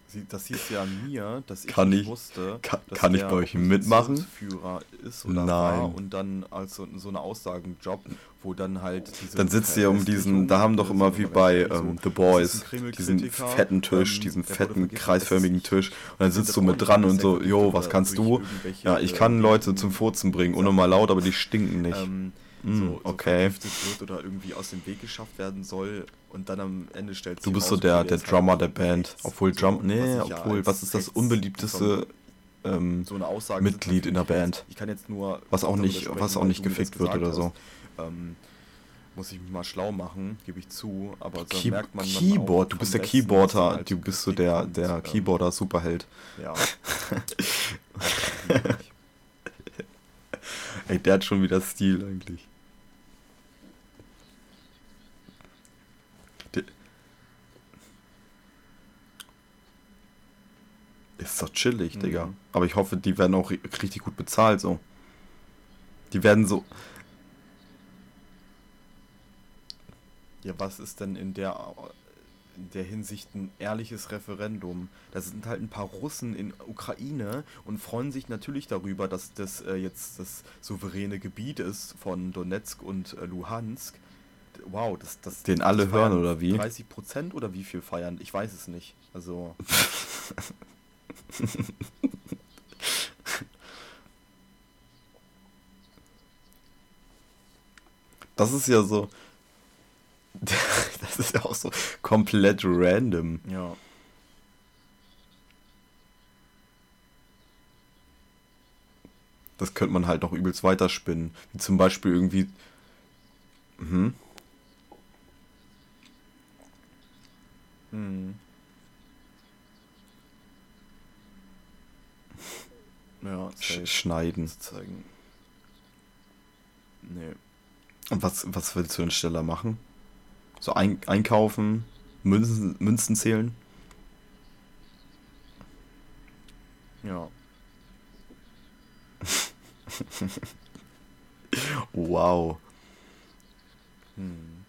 Sie- Das hieß ja an mir, dass ich Kann nicht ich- wusste, kann- dass kann ich der bei euch mitmachen? Oppositionsführer ist oder Nein. war und dann als so, so eine Aussagenjob, wo dann halt diese Dann sitzt ihr um diesen, da haben doch immer wie bei ähm, The Boys, diesen fetten Tisch, ähm, diesen fetten kreisförmigen Tisch. Und dann sitzt du mit dran und so, jo, was kannst du? Ja, ich äh, kann Leute ähm, zum Furzen bringen, unnormal laut, aber die stinken nicht. Mm, so, so okay. vergiftet wird oder irgendwie aus dem Weg geschafft werden soll und dann am Ende stellt Du bist so raus, der, okay, der halt Drummer der. Band. Obwohl So, Drum, nee, ja obwohl, als was ist das unbeliebteste ähm, so Mitglied in der Band. Ich kann jetzt nur Was auch nicht- sprechen, was auch nicht gefickt wird oder so. Ähm, muss ich mich mal schlau machen, gebe ich zu, aber da Key merkt man Keyboard, du bist der Keyboarder, halt du bist so der, der ähm, Keyboarder Superheld. Ja. Ey, der hat schon wieder Stil eigentlich. Der ist doch chillig, Mhm. Digga. Aber ich hoffe, die werden auch ri- richtig gut bezahlt, so. Die werden so. ja, was ist denn in der der Hinsicht ein ehrliches Referendum. Da sind halt ein paar Russen in Ukraine und freuen sich natürlich darüber, dass das äh, jetzt das souveräne Gebiet ist von Donetsk und äh, Luhansk. Wow, das, das Den alle das feiern hören, oder wie? 30 Prozent oder wie viel feiern? Ich weiß es nicht. Also Das ist ja so. Das ist ja auch so komplett random. ja. Das könnte man halt noch übelst weiterspinnen. Wie zum Beispiel irgendwie. Mhm. Hm. Ja, Sch schneiden. zeigen. Nee. Und was, was willst du denn schneller machen? So ein, einkaufen, Münzen, Münzen zählen? Ja. Wow. Hm.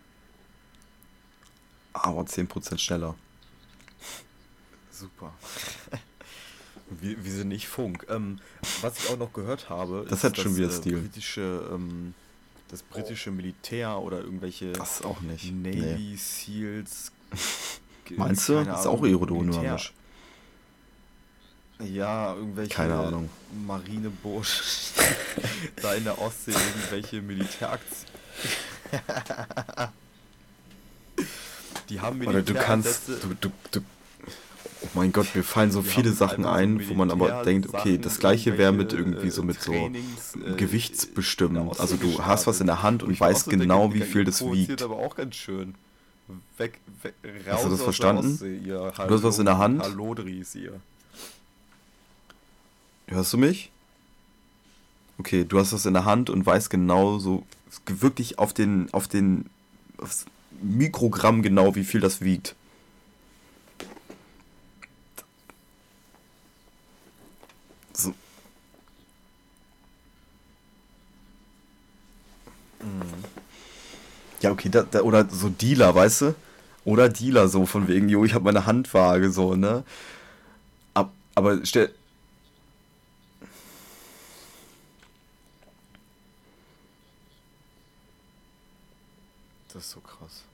Aber 10% schneller. Super. sind nicht Funk. Ähm, was ich auch noch gehört habe, Das hat schon wieder äh, Stil. britische, ähm, das britische Militär oder irgendwelche Das auch nicht. Navy Nee. Seals. Meinst du? keine ist auch aerodynamisch. Militär. Ja, irgendwelche Keine Ahnung. Marinebursch da in der Ostsee irgendwelche Militäraktien. Die haben Oder du kannst. Du, du, du, oh mein Gott, mir fallen so Die viele Sachen einfach so ein, wo man aber denkt, okay, das gleiche wäre mit irgendwie so äh, mit so Trainings, äh, gewichtsbestimmend. in der Also du hast was in der Hand und weißt so genau, wie viel das wiegt. aber auch ganz schön. Weg, weg, Hast du das verstanden? Ostsee, Du hast was in der Hand? Hallodris, ihr. Hörst du mich? Okay, du hast was in der Hand und weißt genau so wirklich auf den auf den aufs Mikrogramm genau, wie viel das wiegt. So. Ja, okay, da, da, oder so Dealer, weißt du? Oder Dealer so von wegen, jo, ich habe meine Handwaage so, ne? Ab, aber stell, Das ist so krass.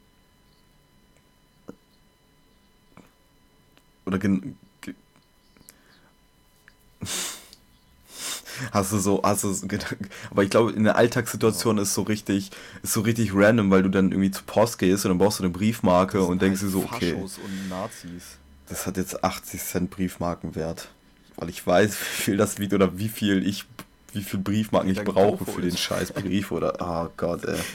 Oder gen, hast du so, hast du so Gedanken, aber ich glaube, in der Alltagssituation ist so richtig, ist so richtig random, weil du dann irgendwie zur Post gehst und dann brauchst du eine Briefmarke und denkst dir halt so, okay, Faschos und Nazis. das hat jetzt 80 Cent Briefmarkenwert. Weil ich weiß, wie viel das wiegt oder wie viel ich, wie viel Briefmarken ich brauche für den scheiß Brief oder, oh Gott, ey.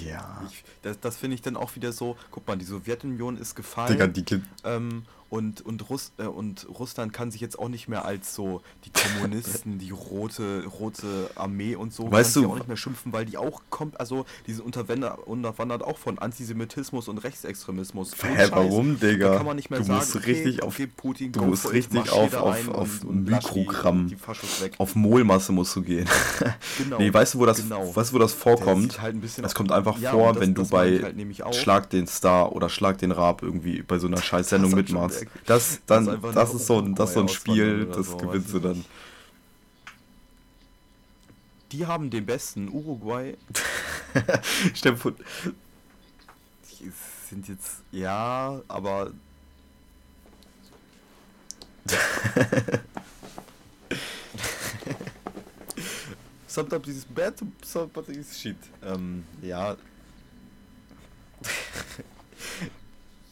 Ja. Ich, das das finde ich dann auch wieder so, guck mal, die Sowjetunion ist gefallen. Digga, die Kind. Ähm, und, und, Russ, äh, und Russland kann sich jetzt auch nicht mehr als so die Kommunisten, die rote, rote Armee und so, Weißt kann sich du- auch nicht mehr schimpfen, weil die auch kommt, also die sind unterwandert, auch von Antisemitismus und Rechtsextremismus. Hä, Scheiß. warum, Digga? Da kann man nicht mehr Du sagen, musst okay, richtig auf- okay, Putin, du musst richtig auf- auf- ein auf und, und die- Mikrogramm. Die weg. Auf Molmasse musst du gehen. Genau. Nee, weißt du, wo das, Genau. weißt du, wo das vorkommt? halt Das kommt einfach Ja, vor, das- wenn du das bei halt. Schlag den Star oder Schlag den Raab irgendwie bei so einer scheiß Sendung hat schon mitmachst. Das, das dann, das nur ist so ein, das so ein Spiel, das so, gewinnst du dann. Die haben den besten Uruguay. Vor, Die sind jetzt, ja, aber. Sometimes it's bad, sometimes it's shit. Ähm, ja.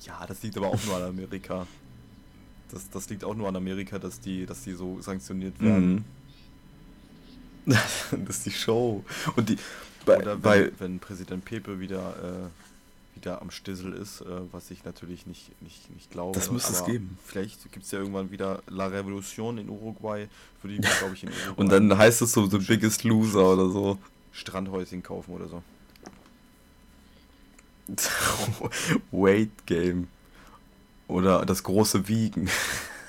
Ja, das liegt aber auch nur an Amerika. Das, das liegt auch nur an Amerika, dass die, dass die so sanktioniert werden. Mhm. das ist die Show. Und die, bei, Oder wenn, bei, wenn Präsident Pepe wieder, äh, wieder am Stissel ist, äh, was ich natürlich nicht, nicht, nicht glaube. Das müsste es geben. Vielleicht gibt es ja irgendwann wieder La Revolution in Uruguay, für die, glaube ich, in Uruguay und dann heißt es so The Biggest Loser oder so. Strandhäuschen kaufen oder so. Weight Game. Oder das große Wiegen.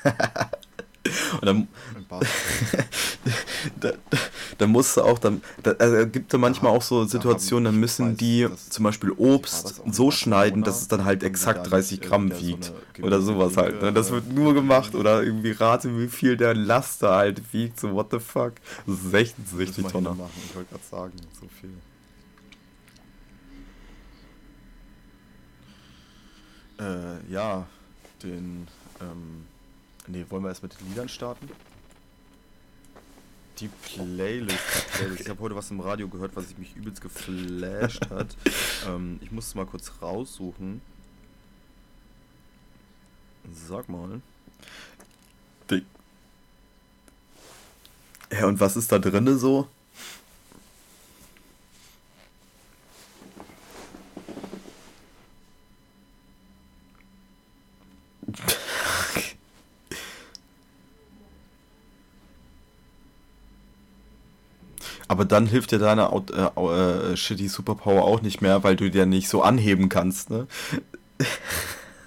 Und dann, da, da musst du auch, dann, da, also gibt da manchmal auch so Situationen, dann müssen die zum Beispiel Obst so schneiden, dass es dann halt exakt 30 Gramm wiegt. Oder sowas halt. Ne? Das wird nur gemacht. Oder irgendwie rate, wie viel der Laster halt wiegt. So, what the fuck. Das ist 66 Tonnen. Ich wollte gerade sagen, so viel. Äh, ja, den, ähm, nee, wollen wir erst mit den Liedern starten? Die Playlist, Playlist. Ich habe heute was im Radio gehört, was mich übelst geflasht hat. ähm, ich muss es mal kurz raussuchen. Sag mal. Dick. Ja, und was ist da drinne so? Aber dann hilft dir deine äh, äh, shitty Superpower auch nicht mehr, weil du dir nicht so anheben kannst, ne?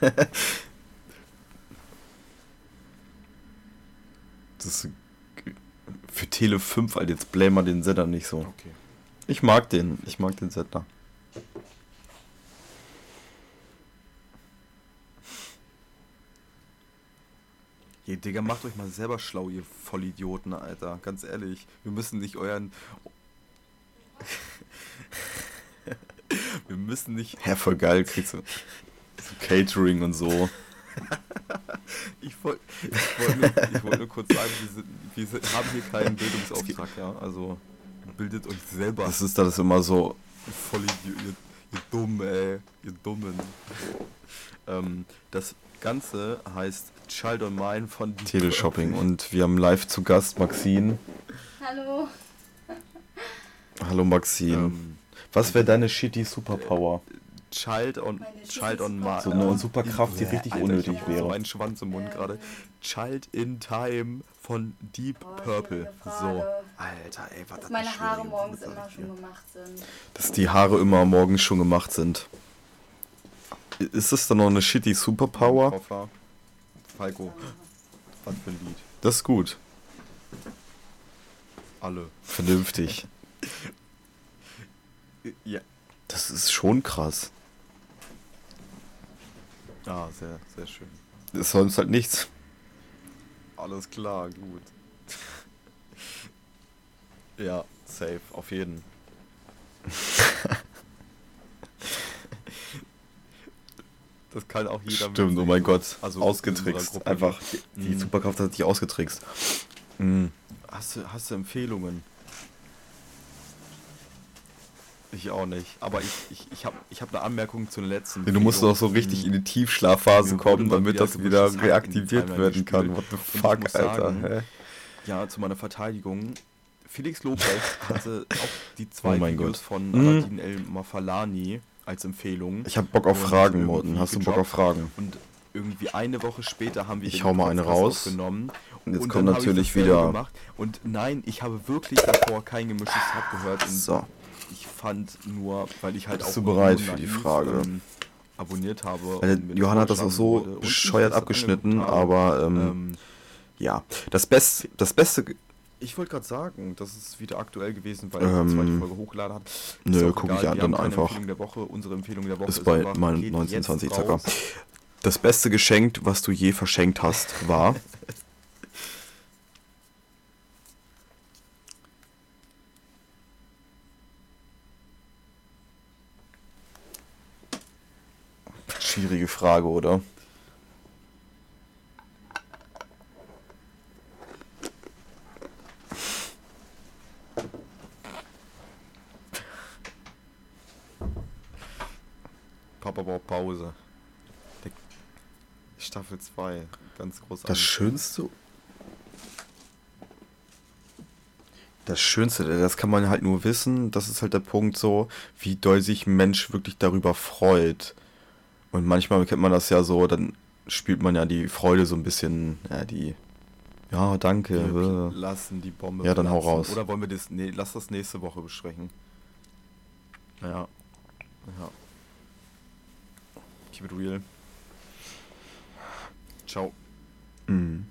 das für Tele 5, Alter, jetzt blame mal den Sender nicht so. Okay. Ich mag den, ich mag den Sender. Je, Digga, macht euch mal selber schlau, ihr Vollidioten, Alter. Ganz ehrlich. Wir müssen nicht euren. wir müssen nicht. Ja, voll geil, kriegst du so Catering und so. ich wollte ich wollt nur, wollt nur kurz sagen, wir, sind, wir sind, haben hier keinen Bildungsauftrag, ja. Also bildet euch selber. Das ist das immer so. Vollidiot, ihr, dumm, ey. Ihr Dummen. ähm, das Ganze heißt Child on Mine von Teleshopping und wir haben live zu Gast Maxine. Hallo. Hallo Maxine. Ähm, Was wäre deine shitty Superpower? Child on, Child on. Mine. So eine Superkraft, die richtig Alter, unnötig ich hab So wäre. einen Schwanz im Mund Ähm. gerade. Child in Time von Deep Oh, Purple. So. Alter, ey, was Dass das meine eine Haare morgens immer hier. schon gemacht sind. Dass die Haare immer morgens schon gemacht sind. Ist das dann noch eine shitty Superpower? Koffer. Falco, was für ein Lied. Das ist gut. Alle. Vernünftig. Ja. Das ist schon krass. Ah, sehr, sehr schön. Das ist sonst halt nichts. Alles klar, gut. ja, safe, auf jeden. Das kann auch jeder Stimmt, oh mein Gott. Also ausgetrickst. Einfach, die, die Mhm. Superkraft hat dich ausgetrickst. Mhm. Hast du, hast du Empfehlungen? Ich auch nicht. Aber ich, ich, ich habe ich hab eine Anmerkung zu der letzten. Du musst doch so richtig in die Tiefschlafphase Mir wurde kommen, damit das wieder reaktiviert werden kann. What the fuck, Alter. sagen? Ja, zu meiner Verteidigung. Felix Lobrecht hatte auch die zwei Oh Videos von Mhm. Aladin El Mafalani als Empfehlung. Ich hab Bock auf Fragen, Morten. Hast du Bock auf Fragen? Und irgendwie eine Woche später haben wir Ich den hau mal eine raus. aufgenommen. Und jetzt Und kommt natürlich wieder- Gemacht. Und nein, ich habe wirklich davor kein gemischtes Hack gehört. So. Fand nur, weil ich halt Bist auch du bereit für die Frage? ähm, abonniert habe. Mir Johann hat das auch so bescheuert abgeschnitten, aber ähm, Ähm, ja. Das Beste, das Beste. ich wollte gerade sagen, das ist wieder aktuell gewesen, weil Ähm, ich die zweite Folge hochgeladen habe. nö, guck ich an, dann einfach. Empfehlung der Woche. Unsere Empfehlung der Woche Ist bei einfach, meinem geht 1920 jetzt Zacker. raus. Das beste Geschenk, was du je verschenkt hast, war. Schwierige Frage, oder? Papa braucht Pause. Staffel 2, ganz groß. Das Schönste. Das Schönste, das kann man halt nur wissen, das ist halt der Punkt so, wie doll sich ein Mensch wirklich darüber freut. Und manchmal kennt man das ja so, dann spielt man ja die Freude so ein bisschen, ja, die, ja, danke. Wir äh. lassen die Bombe. Ja, dann hau platzen. raus. Oder wollen wir das. Nee, lass das nächste Woche besprechen. Ja. Ja. Keep it real. Ciao. Mhm.